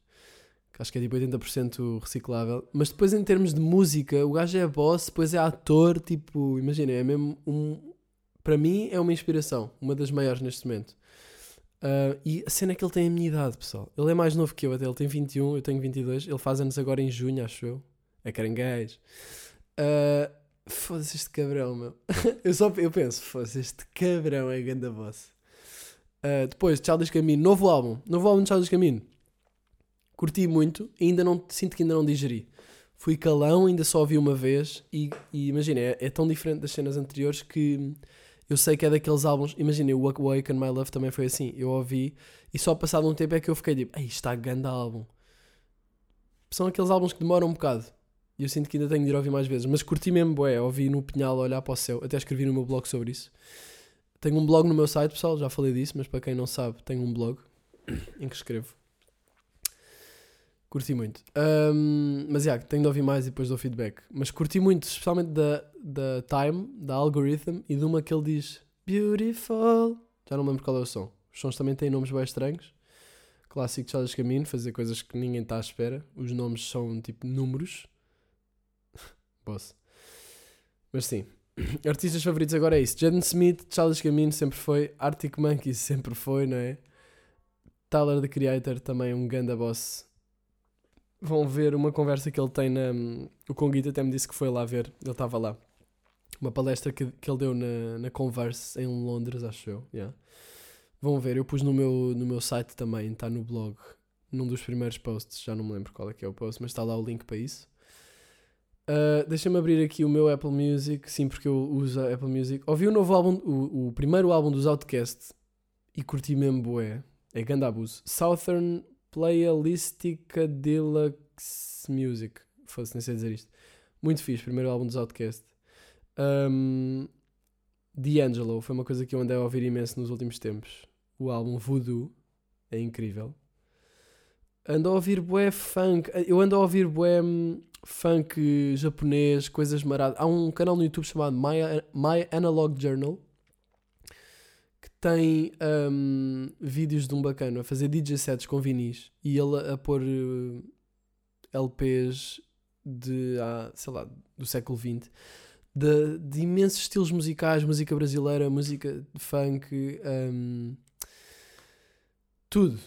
Que acho que é tipo 80% reciclável. Mas depois em termos de música, o gajo é boss, depois é ator, tipo, imagina, é mesmo um... Para mim é uma inspiração, uma das maiores neste momento. Uh, e a cena é que ele tem a minha idade, pessoal. Ele é mais novo que eu, até ele tem 21, eu tenho 22. Ele faz anos agora em junho, acho eu. É caranguejo. Uh, Foda-se este cabrão, meu. eu só eu penso, foda-se este cabrão é grande voz. Uh, depois, Charles Camino, novo álbum. Novo álbum de Charles Camino. Curti muito, ainda não sinto que ainda não digeri. fui calão, ainda só ouvi uma vez. E, e imagina, é, é tão diferente das cenas anteriores que eu sei que é daqueles álbuns. Imagina, o Awaken My Love também foi assim. Eu ouvi e só passado um tempo é que eu fiquei tipo, isto está grande álbum. São aqueles álbuns que demoram um bocado. E eu sinto que ainda tenho de ir ouvir mais vezes. Mas curti mesmo, bué, ouvi no Pinhal olhar para o céu. Até escrevi no meu blog sobre isso. Tenho um blog no meu site, pessoal, já falei disso, mas para quem não sabe, tenho um blog em que escrevo. Curti muito. Ahm, mas já, tenho de ouvir mais e depois dou feedback. Mas curti muito, especialmente da, da Time, da Algorithm e de uma que ele diz Beautiful. Já não me lembro qual é o som. Os sons também têm nomes bem estranhos. Clássico de Charles Camino, fazer coisas que ninguém está à espera. Os nomes são tipo números. Boss. Mas sim. Artistas favoritos agora é isso. Jaden Smith, Charles Camino sempre foi. Arctic Monkeys sempre foi, não é? Tyler the Creator também um ganda boss. Vão ver uma conversa que ele tem na. O Conguito até me disse que foi lá ver. Ele estava lá. Uma palestra que, que ele deu na, na Converse em Londres, acho eu. yeah. Vão ver, eu pus no meu, no meu site também, está no blog, num dos primeiros posts, já não me lembro qual é que é o post, mas está lá o link para isso. Uh, Deixa-me abrir aqui o meu Apple Music, sim, porque eu uso a Apple Music. Ouvi o novo álbum, o, o primeiro álbum dos Outcast e curti mesmo bué. É grande abuso. Southern Playalistica Deluxe Music. Fosse, nem sei dizer isto. Muito fixe, primeiro álbum dos Outcast. Um, D'Angelo foi uma coisa que eu andei a ouvir imenso nos últimos tempos. O álbum Voodoo é incrível. Ando a ouvir bué funk. Eu ando a ouvir bué hum, funk japonês, coisas maradas. Há um canal no YouTube chamado My, My Analog Journal que tem hum, vídeos de um bacana a fazer DJ sets com vinis e ele a, pôr uh, LPs de, ah, sei lá, do século XX de, de imensos estilos musicais, música brasileira, música funk, hum, tudo.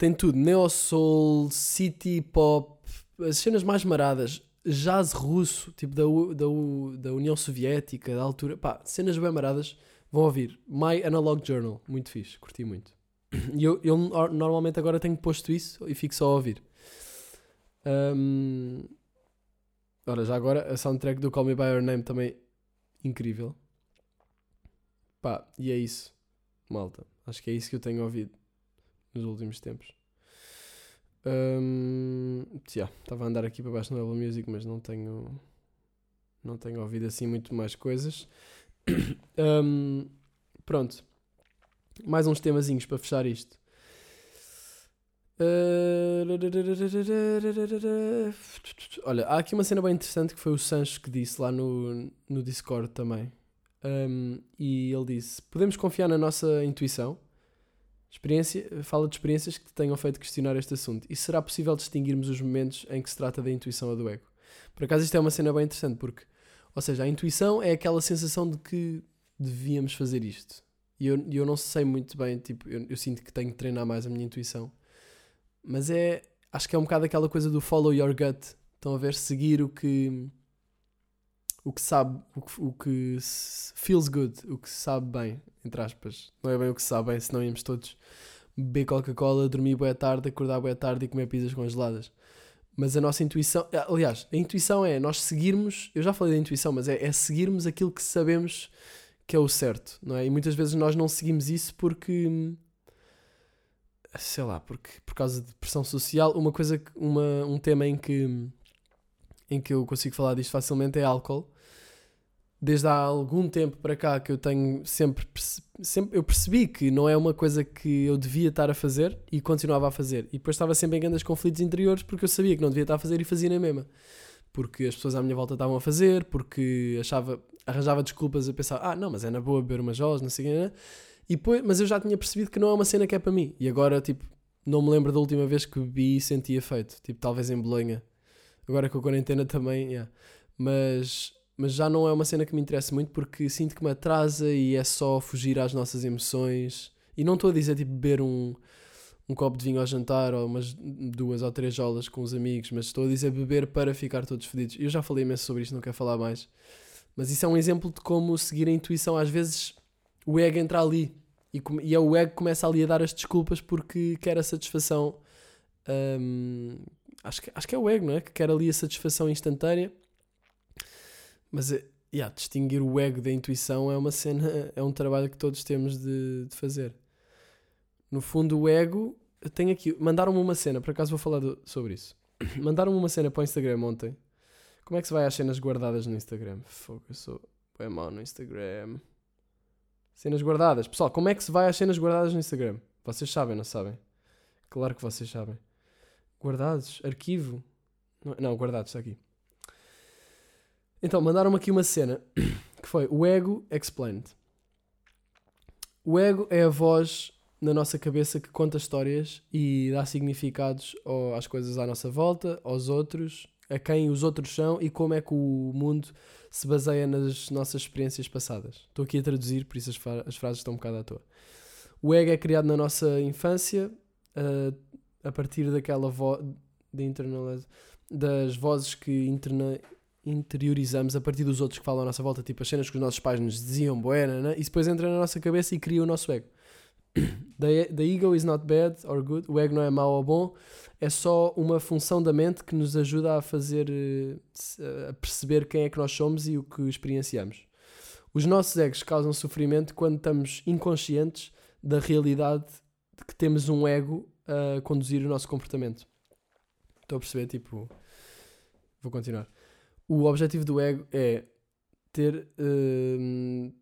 Tem tudo. Neo Soul, City Pop, as cenas mais maradas. Jazz russo, tipo da, da, da União Soviética, da altura. Pá, cenas bem maradas. Vão ouvir. My Analog Journal. Muito fixe. Curti muito. E eu, eu nor- normalmente agora tenho posto isso e fico só a ouvir. Hum, ora, já agora a soundtrack do Call Me By Your Name também incrível. Pá, e é isso, malta. Acho que é isso que eu tenho ouvido nos últimos tempos. Hum, já, estava a andar aqui para baixo no Apple Music, mas não tenho não tenho ouvido assim muito mais coisas. Hum, pronto. Mais uns temazinhos para fechar isto. Olha, há aqui uma cena bem interessante que foi o Sancho que disse lá no, no Discord também. Um, e ele disse: Podemos confiar na nossa intuição? Experiência, fala de experiências que te tenham feito questionar este assunto. E será possível distinguirmos os momentos em que se trata da intuição ou do ego? Por acaso, isto é uma cena bem interessante, porque, ou seja, a intuição é aquela sensação de que devíamos fazer isto. E eu, eu não sei muito bem, tipo, eu, eu sinto que tenho que treinar mais a minha intuição. Mas é, acho que é um bocado aquela coisa do follow your gut. Estão a ver, seguir o que o que sabe, o que, o que feels good, o que sabe bem, entre aspas. Não é bem o que sabe bem, senão íamos todos beber Coca-Cola, dormir boa tarde, acordar boa tarde e comer pizzas congeladas. Mas a nossa intuição, aliás, a intuição é nós seguirmos, eu já falei da intuição, mas é, é seguirmos aquilo que sabemos que é o certo, não é? E muitas vezes nós não seguimos isso porque sei lá, porque por causa de pressão social, uma coisa, uma, um tema em que em que eu consigo falar disto facilmente é álcool. Desde há algum tempo para cá que eu tenho sempre, sempre eu percebi que não é uma coisa que eu devia estar a fazer e continuava a fazer. E depois estava sempre em grandes conflitos interiores porque eu sabia que não devia estar a fazer e fazia na mesma. Porque as pessoas à minha volta estavam a fazer, porque achava, arranjava desculpas a pensar, ah, não, mas é na boa beber umas jolas, não sei o quê, né? E depois, mas eu já tinha percebido que não é uma cena que é para mim. E agora, tipo, não me lembro da última vez que bebi e senti efeito. Tipo, talvez em Bolonha. Agora com a quarentena também, yeah. mas, mas já não é uma cena que me interessa muito porque sinto que me atrasa e é só fugir às nossas emoções. E não estou a dizer tipo beber um, um copo de vinho ao jantar ou umas duas ou três jolas com os amigos, mas estou a dizer beber para ficar todos fedidos. Eu já falei imenso sobre isto, não quero falar mais. Mas isso é um exemplo de como seguir a intuição. Às vezes o ego entra ali e, e é o ego que começa ali a dar as desculpas porque quer a satisfação hum, acho, que, acho que é o ego, não é? Que quer ali a satisfação instantânea. Mas, é, yeah, distinguir o ego da intuição é uma cena, é um trabalho que todos temos de, de fazer. No fundo, o ego. Eu tenho aqui. Mandaram-me uma cena, por acaso vou falar do- sobre isso. Mandaram-me uma cena para o Instagram ontem. Como é que se vai às cenas guardadas no Instagram? Fogo, eu sou bem mau no Instagram. Cenas guardadas. Pessoal, como é que se vai às cenas guardadas no Instagram? Vocês sabem, não sabem? Claro que vocês sabem. Guardados? Arquivo? Não, guardados, está aqui. Então, mandaram-me aqui uma cena que foi o Ego Explained. O ego é a voz na nossa cabeça que conta histórias e dá significados às coisas à nossa volta, aos outros, a quem os outros são e como é que o mundo se baseia nas nossas experiências passadas. Estou aqui a traduzir, por isso as, as frases estão um bocado à toa. O ego é criado na nossa infância ah, a partir daquela voz internalize- das vozes que interna- interiorizamos a partir dos outros que falam à nossa volta, tipo as cenas que os nossos pais nos diziam, buena, né? e depois entra na nossa cabeça e cria o nosso ego. The, the ego is not bad or good, o ego não é mau ou bom, é só uma função da mente que nos ajuda a fazer, eh, a perceber quem é que nós somos e o que experienciamos. Os nossos egos causam sofrimento quando estamos inconscientes da realidade de que temos um ego a conduzir o nosso comportamento. Estou a perceber, tipo. Vou continuar. O objetivo do ego é ter. hum,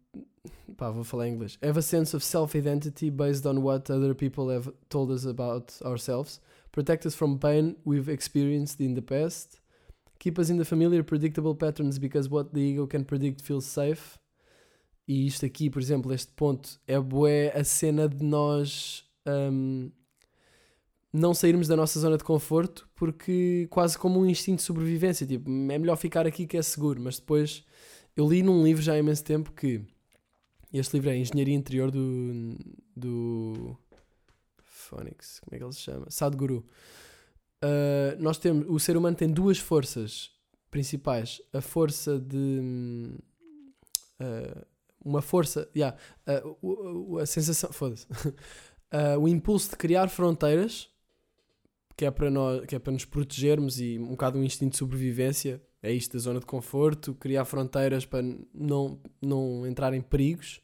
pá, vou falar em inglês. Have a sense of self-identity based on what other people have told us about ourselves. Protect us from pain we've experienced in the past. Keep us in the familiar, predictable patterns because what the ego can predict feels safe. E isto aqui, por exemplo, este ponto é bué a cena de nós hum, não sairmos da nossa zona de conforto porque quase como um instinto de sobrevivência, tipo, é melhor ficar aqui que é seguro, mas depois eu li num livro já há imenso tempo que este livro é Engenharia Interior do do Phonics, como é que ele se chama? Sadhguru. Uh, nós temos, o ser humano tem duas forças principais, a força de uh, uma força, yeah, uh, o- o- a sensação, foda-se, Uh, o impulso de criar fronteiras, que é, para nós, que é para nos protegermos e um bocado um instinto de sobrevivência, é isto da zona de conforto, criar fronteiras para não, não entrar em perigos.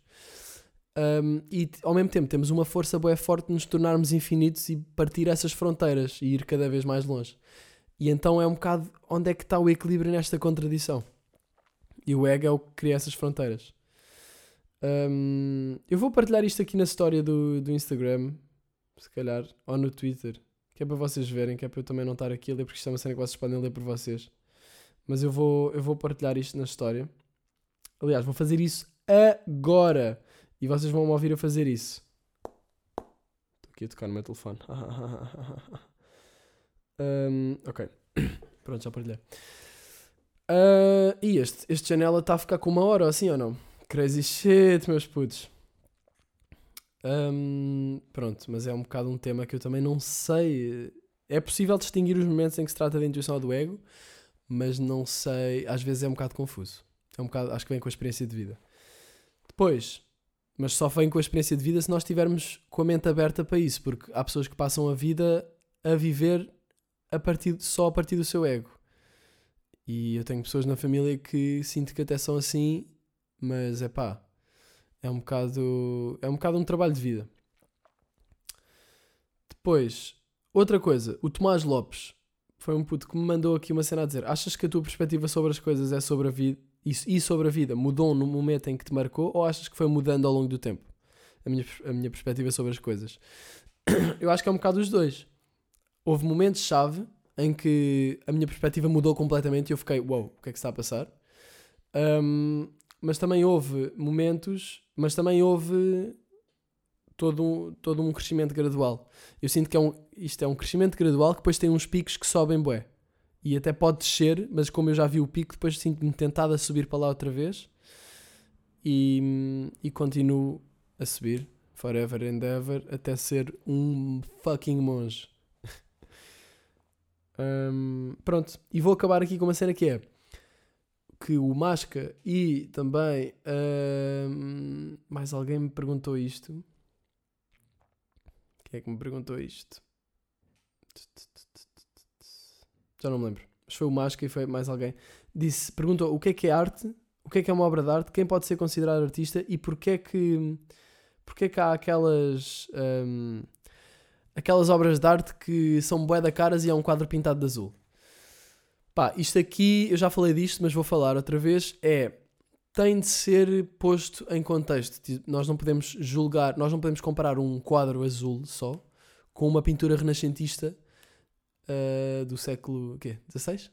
Um, e ao mesmo tempo temos uma força boa forte de nos tornarmos infinitos e partir essas fronteiras e ir cada vez mais longe. E então é um bocado onde é que está o equilíbrio nesta contradição. E o ego é o que cria essas fronteiras. Um, eu vou partilhar isto aqui na história do, do Instagram, se calhar, ou no Twitter, que é para vocês verem, que é para eu também não estar aqui a ler, porque isto é uma cena que vocês podem ler por vocês. Mas eu vou, eu vou partilhar isto na história. Aliás, vou fazer isso agora. E vocês vão me ouvir a fazer isso. Estou aqui a tocar no meu telefone. Um, ok. Pronto, já partilhei. Ah, e este, este janela está a ficar com uma hora, assim ou não? Crazy shit, meus putos. Um, pronto, mas é um bocado um tema que eu também não sei. É possível distinguir os momentos em que se trata da intuição ou do ego, mas não sei. Às vezes é um bocado confuso. É um bocado, acho que vem com a experiência de vida. Depois, mas só vem com a experiência de vida se nós estivermos com a mente aberta para isso, porque há pessoas que passam a vida a viver a partir, só a partir do seu ego. E eu tenho pessoas na família que sinto que até são assim, mas é pá, é um bocado, é um bocado um trabalho de vida. Depois, outra coisa, o Tomás Lopes foi um puto que me mandou aqui uma cena a dizer: Achas que a tua perspectiva sobre as coisas é sobre a vida e, sobre a vida mudou no momento em que te marcou ou achas que foi mudando ao longo do tempo? A minha, a minha perspectiva sobre as coisas. Eu acho que é um bocado os dois. Houve momentos-chave em que a minha perspectiva mudou completamente e eu fiquei, uau, wow, o que é que está a passar? Um, mas também houve momentos, mas também houve todo um, todo um crescimento gradual. Eu sinto que é um, isto é um crescimento gradual que depois tem uns picos que sobem bué. E até pode descer, mas como eu já vi o pico, depois sinto-me tentado a subir para lá outra vez. E, e continuo a subir, forever and ever, até ser um fucking monge. Hum, pronto, e vou acabar aqui com uma cena que é que o Masca e também mais alguém me perguntou isto. Quem é que me perguntou isto? já não me lembro, mas foi o Masca e foi mais alguém, disse, perguntou o que é que é arte, o que é que é uma obra de arte, quem pode ser considerado artista e porquê é que, porquê é que há aquelas, aquelas obras de arte que são bué da caras e é um quadro pintado de azul. Pá, isto aqui, eu já falei disto, mas vou falar outra vez, é, tem de ser posto em contexto. Nós não podemos julgar, nós não podemos comparar um quadro azul só com uma pintura renascentista ah, do século, quê, 16?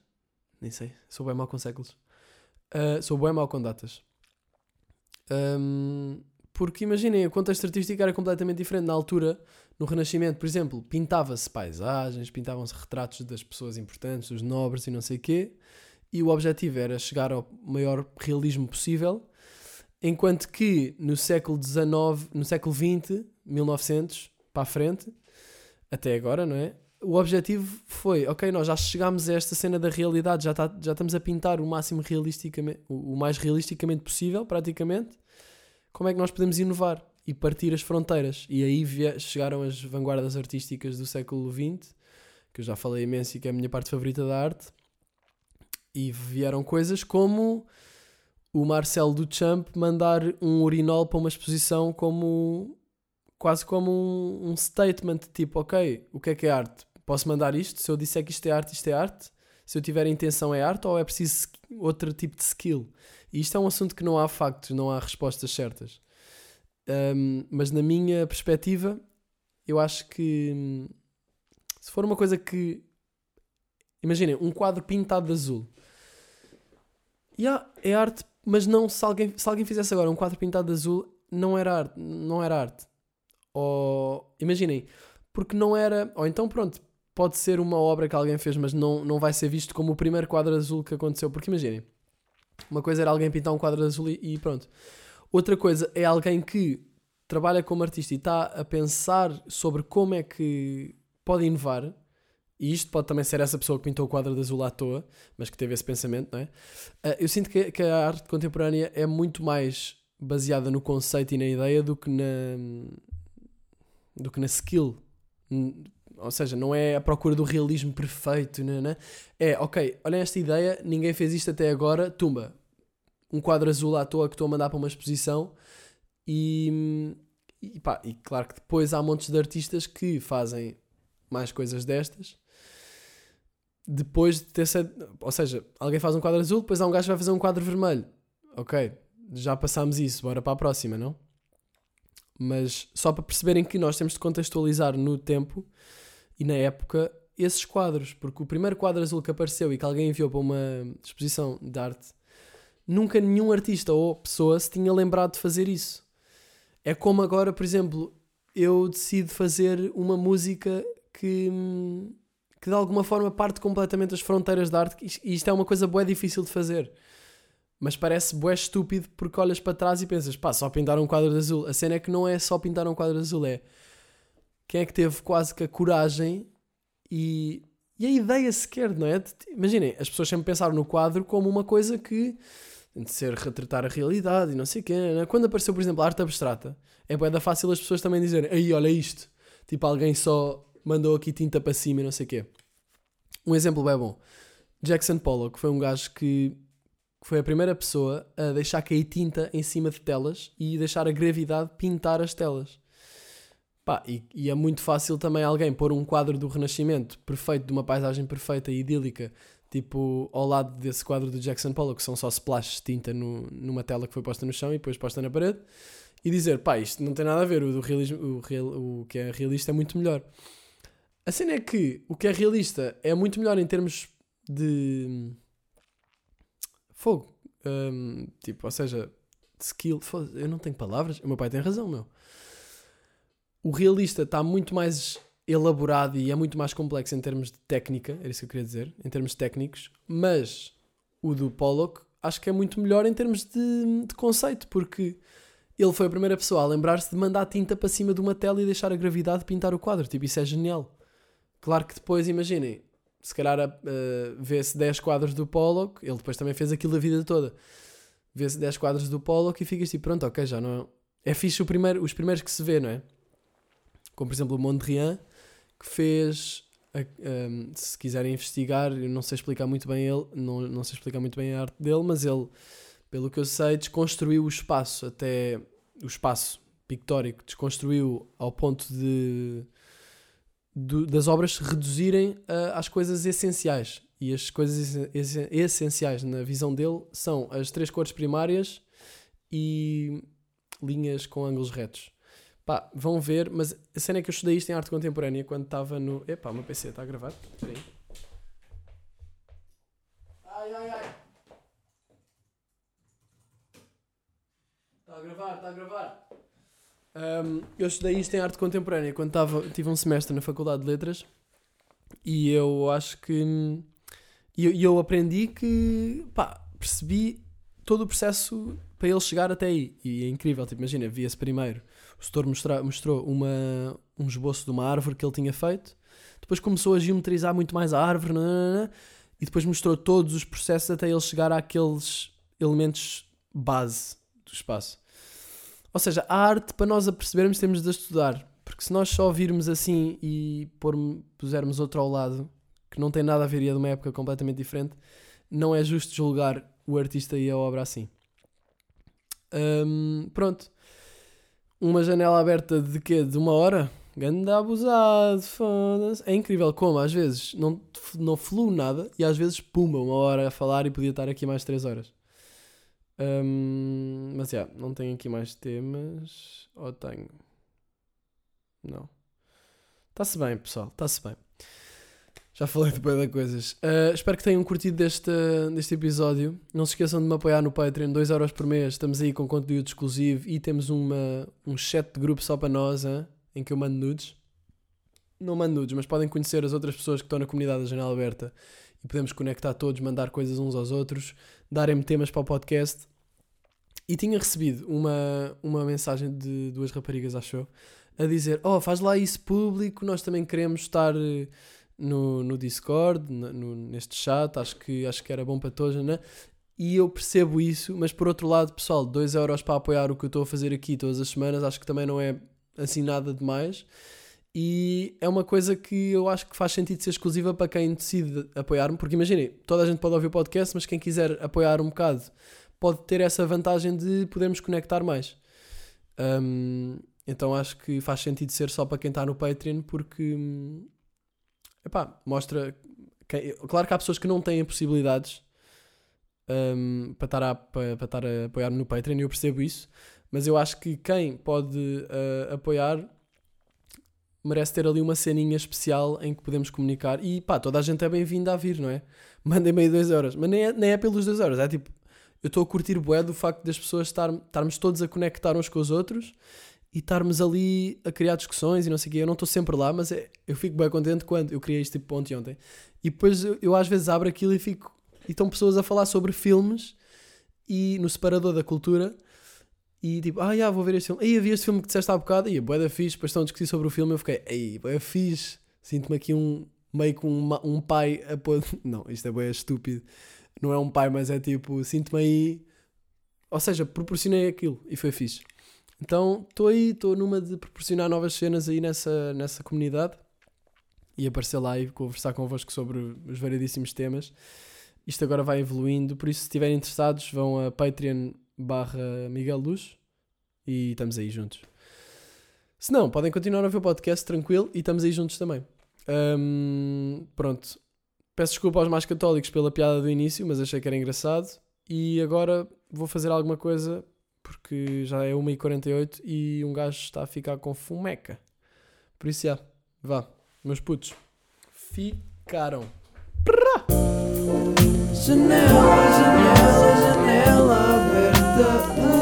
Nem sei, sou bem mau com séculos. Ah, sou bem mau com datas. Ahm, porque imaginem, o contexto artístico era completamente diferente. Na altura, no Renascimento, por exemplo, pintava-se paisagens, pintavam-se retratos das pessoas importantes, dos nobres e não sei o quê, e o objetivo era chegar ao maior realismo possível, enquanto que no século XIX, no século XX, 1900, para a frente, até agora, não é? O objetivo foi, ok, nós já chegámos a esta cena da realidade, já, tá- já estamos a pintar o máximo realisticamente, o, mais realisticamente possível, praticamente. Como é que nós podemos inovar e partir as fronteiras? E aí chegaram as vanguardas artísticas do século XX, que eu já falei imenso e que é a minha parte favorita da arte. E vieram coisas como o Marcel Duchamp mandar um urinol para uma exposição como quase como um, um statement, tipo, ok, o que é que é arte? Posso mandar isto? Se eu disser que isto é arte, isto é arte? Se eu tiver intenção é arte ou é preciso outro tipo de skill? E isto é um assunto que não há factos, não há respostas certas. Um, mas na minha perspectiva, eu acho que se for uma coisa que imaginem, um quadro pintado de azul. Yeah, é arte, mas não se alguém, se alguém fizesse agora um quadro pintado de azul, não era arte, não era arte. Ou imaginem, porque não era, ou então pronto, pode ser uma obra que alguém fez, mas não, não vai ser visto como o primeiro quadro azul que aconteceu. Porque imaginem, uma coisa era alguém pintar um quadro azul e, e pronto. Outra coisa é alguém que trabalha como artista e está a pensar sobre como é que pode inovar. E isto pode também ser essa pessoa que pintou o quadro de azul à toa, mas que teve esse pensamento, não é? Ah, eu sinto que, a arte contemporânea é muito mais baseada no conceito e na ideia do que na do que na skill. Ou seja, não é a procura do realismo perfeito, né, né? é ok, olhem esta ideia, ninguém fez isto até agora, tumba, um quadro azul à toa que estou a mandar para uma exposição e, e, pá, e claro que depois há montes de artistas que fazem mais coisas destas depois de ter sido, ou seja, alguém faz um quadro azul, depois há um gajo que vai fazer um quadro vermelho. Ok, já passámos isso, bora para a próxima, não? Mas só para perceberem que nós temos de contextualizar no tempo e na época esses quadros, porque o primeiro quadro azul que apareceu e que alguém enviou para uma exposição de arte, nunca nenhum artista ou pessoa se tinha lembrado de fazer isso. É como agora, por exemplo, eu decido fazer uma música que, que de alguma forma parte completamente das fronteiras da arte e isto é uma coisa bué difícil de fazer. Mas parece bué estúpido porque olhas para trás e pensas, pá, só pintar um quadro de azul. A cena é que não é só pintar um quadro de azul, é quem é que teve quase que a coragem e, e a ideia sequer, não é? Imaginem, as pessoas sempre pensaram no quadro como uma coisa que tem de ser retratar a realidade e não sei o quê. não é? Quando apareceu, por exemplo, a arte abstrata, é bué da fácil as pessoas também dizerem, aí, olha isto. Tipo, alguém só mandou aqui tinta para cima e não sei o quê. Um exemplo bem bom. Jackson Pollock foi um gajo que foi a primeira pessoa a deixar cair tinta em cima de telas e deixar a gravidade pintar as telas. Pá, e, e é muito fácil também alguém pôr um quadro do Renascimento perfeito, de uma paisagem perfeita e idílica, tipo ao lado desse quadro do Jackson Pollock, que são só splashes de tinta no- numa tela que foi posta no chão e depois posta na parede, e dizer, pá, isto não tem nada a ver, o, do realismo, o, real, o que é realista é muito melhor. A cena é que o que é realista é muito melhor em termos de fogo. Hum, tipo, ou seja, skill. Eu não tenho palavras. O meu pai tem razão, meu. O realista está muito mais elaborado e é muito mais complexo em termos de técnica, era isso que eu queria dizer, em termos técnicos, mas o do Pollock acho que é muito melhor em termos de, de conceito, porque ele foi a primeira pessoa a lembrar-se de mandar tinta para cima de uma tela e deixar a gravidade pintar o quadro. Tipo, isso é genial. Claro que depois, imaginem, se calhar uh, vê-se 10 quadros do Pollock, ele depois também fez aquilo a vida toda. Vê-se 10 quadros do Pollock e ficas tipo, pronto, ok, já não é. É fixe primeiro, os primeiros que se vê, não é? Como por exemplo o Mondrian, que fez um, se quiserem investigar, eu não sei explicar muito bem ele, não, não sei explicar muito bem a arte dele, mas ele, pelo que eu sei, desconstruiu o espaço até o espaço pictórico, desconstruiu ao ponto de do- das obras se reduzirem ah, às coisas essenciais. E as coisas esse- esse- essenciais na visão dele são as três cores primárias e linhas com ângulos retos. Pá, vão ver, mas a cena é que eu estudei isto em arte contemporânea quando estava no. Epá, o meu PC está a gravar? Espera aí. Ai, ai, ai. Está a gravar, está a gravar. Ahm, eu estudei isto em arte contemporânea quando estava, tive um semestre na Faculdade de Letras e eu acho que. E eu, eu aprendi que. pá, percebi todo o processo para ele chegar até aí. E é incrível, tipo, imagina, via-se primeiro. O setor mostrou uma, um esboço de uma árvore que ele tinha feito, depois começou a geometrizar muito mais a árvore, e depois mostrou todos os processos até ele chegar àqueles elementos base do espaço. Ou seja, a arte, para nós a percebermos, temos de a estudar. Porque se nós só virmos assim e pusermos outro ao lado, que não tem nada a ver e é de uma época completamente diferente, não é justo julgar o artista e a obra assim. Hum, pronto. Uma janela aberta de quê? De uma hora? Ganda abusado, foda-se. É incrível como às vezes não, não flui nada e às vezes pumba, uma hora a falar e podia estar aqui mais três horas. Hum, mas já, não tenho aqui mais temas. Ou tenho? Não. Está-se bem, pessoal, está-se bem. Já falei de bem coisas. Ah, espero que tenham curtido deste, deste episódio. Não se esqueçam de me apoiar no Patreon, 2€ euros por mês. Estamos aí com conteúdo exclusivo e temos uma, um chat de grupo só para nós, hã? em que eu mando nudes. Não mando nudes, mas podem conhecer as outras pessoas que estão na comunidade da Janela Aberta e podemos conectar todos, mandar coisas uns aos outros, darem-me temas para o podcast. E tinha recebido uma, uma mensagem de duas raparigas, achou, a dizer: Oh, faz lá isso público, nós também queremos estar no, no Discord, na- no- neste chat, acho que, acho que era bom para todos, né? E eu percebo isso, mas por outro lado, pessoal, 2 euros para apoiar o que eu estou a fazer aqui todas as semanas, acho que também não é assim nada demais. E é uma coisa que eu acho que faz sentido ser exclusiva para quem decide apoiar-me, porque imaginem, toda a gente pode ouvir o podcast, mas quem quiser apoiar um bocado pode ter essa vantagem de podermos conectar mais. Hum, então acho que faz sentido ser só para quem está no Patreon, porque hum, epá, mostra. quem- claro que há pessoas que não têm possibilidades hum, para, estar a, para, para estar a apoiar-me no Patreon, e eu percebo isso, mas eu acho que quem pode ah, apoiar merece ter ali uma ceninha especial em que podemos comunicar. E pá, toda a gente é bem-vinda a vir, não é? Mandem-me aí 2 euros. Mas nem é, nem é pelos 2 euros, é tipo, eu estou a curtir bué do facto das pessoas estar, estarmos todos a conectar uns com os outros e estarmos ali a criar discussões e não sei o quê. Eu não estou sempre lá, mas é- eu fico bem contente quando eu criei isto tipo ontem ontem. E depois eu, eu às vezes abro aquilo e fico. E estão pessoas a falar sobre filmes e no separador da cultura. E tipo, ah, já, vou ver este filme. Aí havia este filme que disseste há bocado. E a bué da fixe. Depois estão a discutir sobre o filme. Eu fiquei, ei, bué fixe. Sinto-me aqui um meio que um, um pai a pôr. Não, isto é bué estúpido. Não é um pai, mas é tipo, sinto-me aí. Ou seja, proporcionei aquilo e foi fixe. Então estou aí, estou numa de proporcionar novas cenas aí nessa, nessa comunidade e aparecer lá e conversar convosco sobre os variedíssimos temas. Isto agora vai evoluindo, por isso se estiverem interessados vão a Patreon barra Miguel Luz e estamos aí juntos. Se não, podem continuar a ver o podcast tranquilo e estamos aí juntos também. Hum, pronto. Peço desculpa aos mais católicos pela piada do início, mas achei que era engraçado. E agora vou fazer alguma coisa porque já é 1h48 e um gajo está a ficar com fumeca. Por isso, já, vá, meus putos, ficaram. Prá! Janela, janela, janela aberta.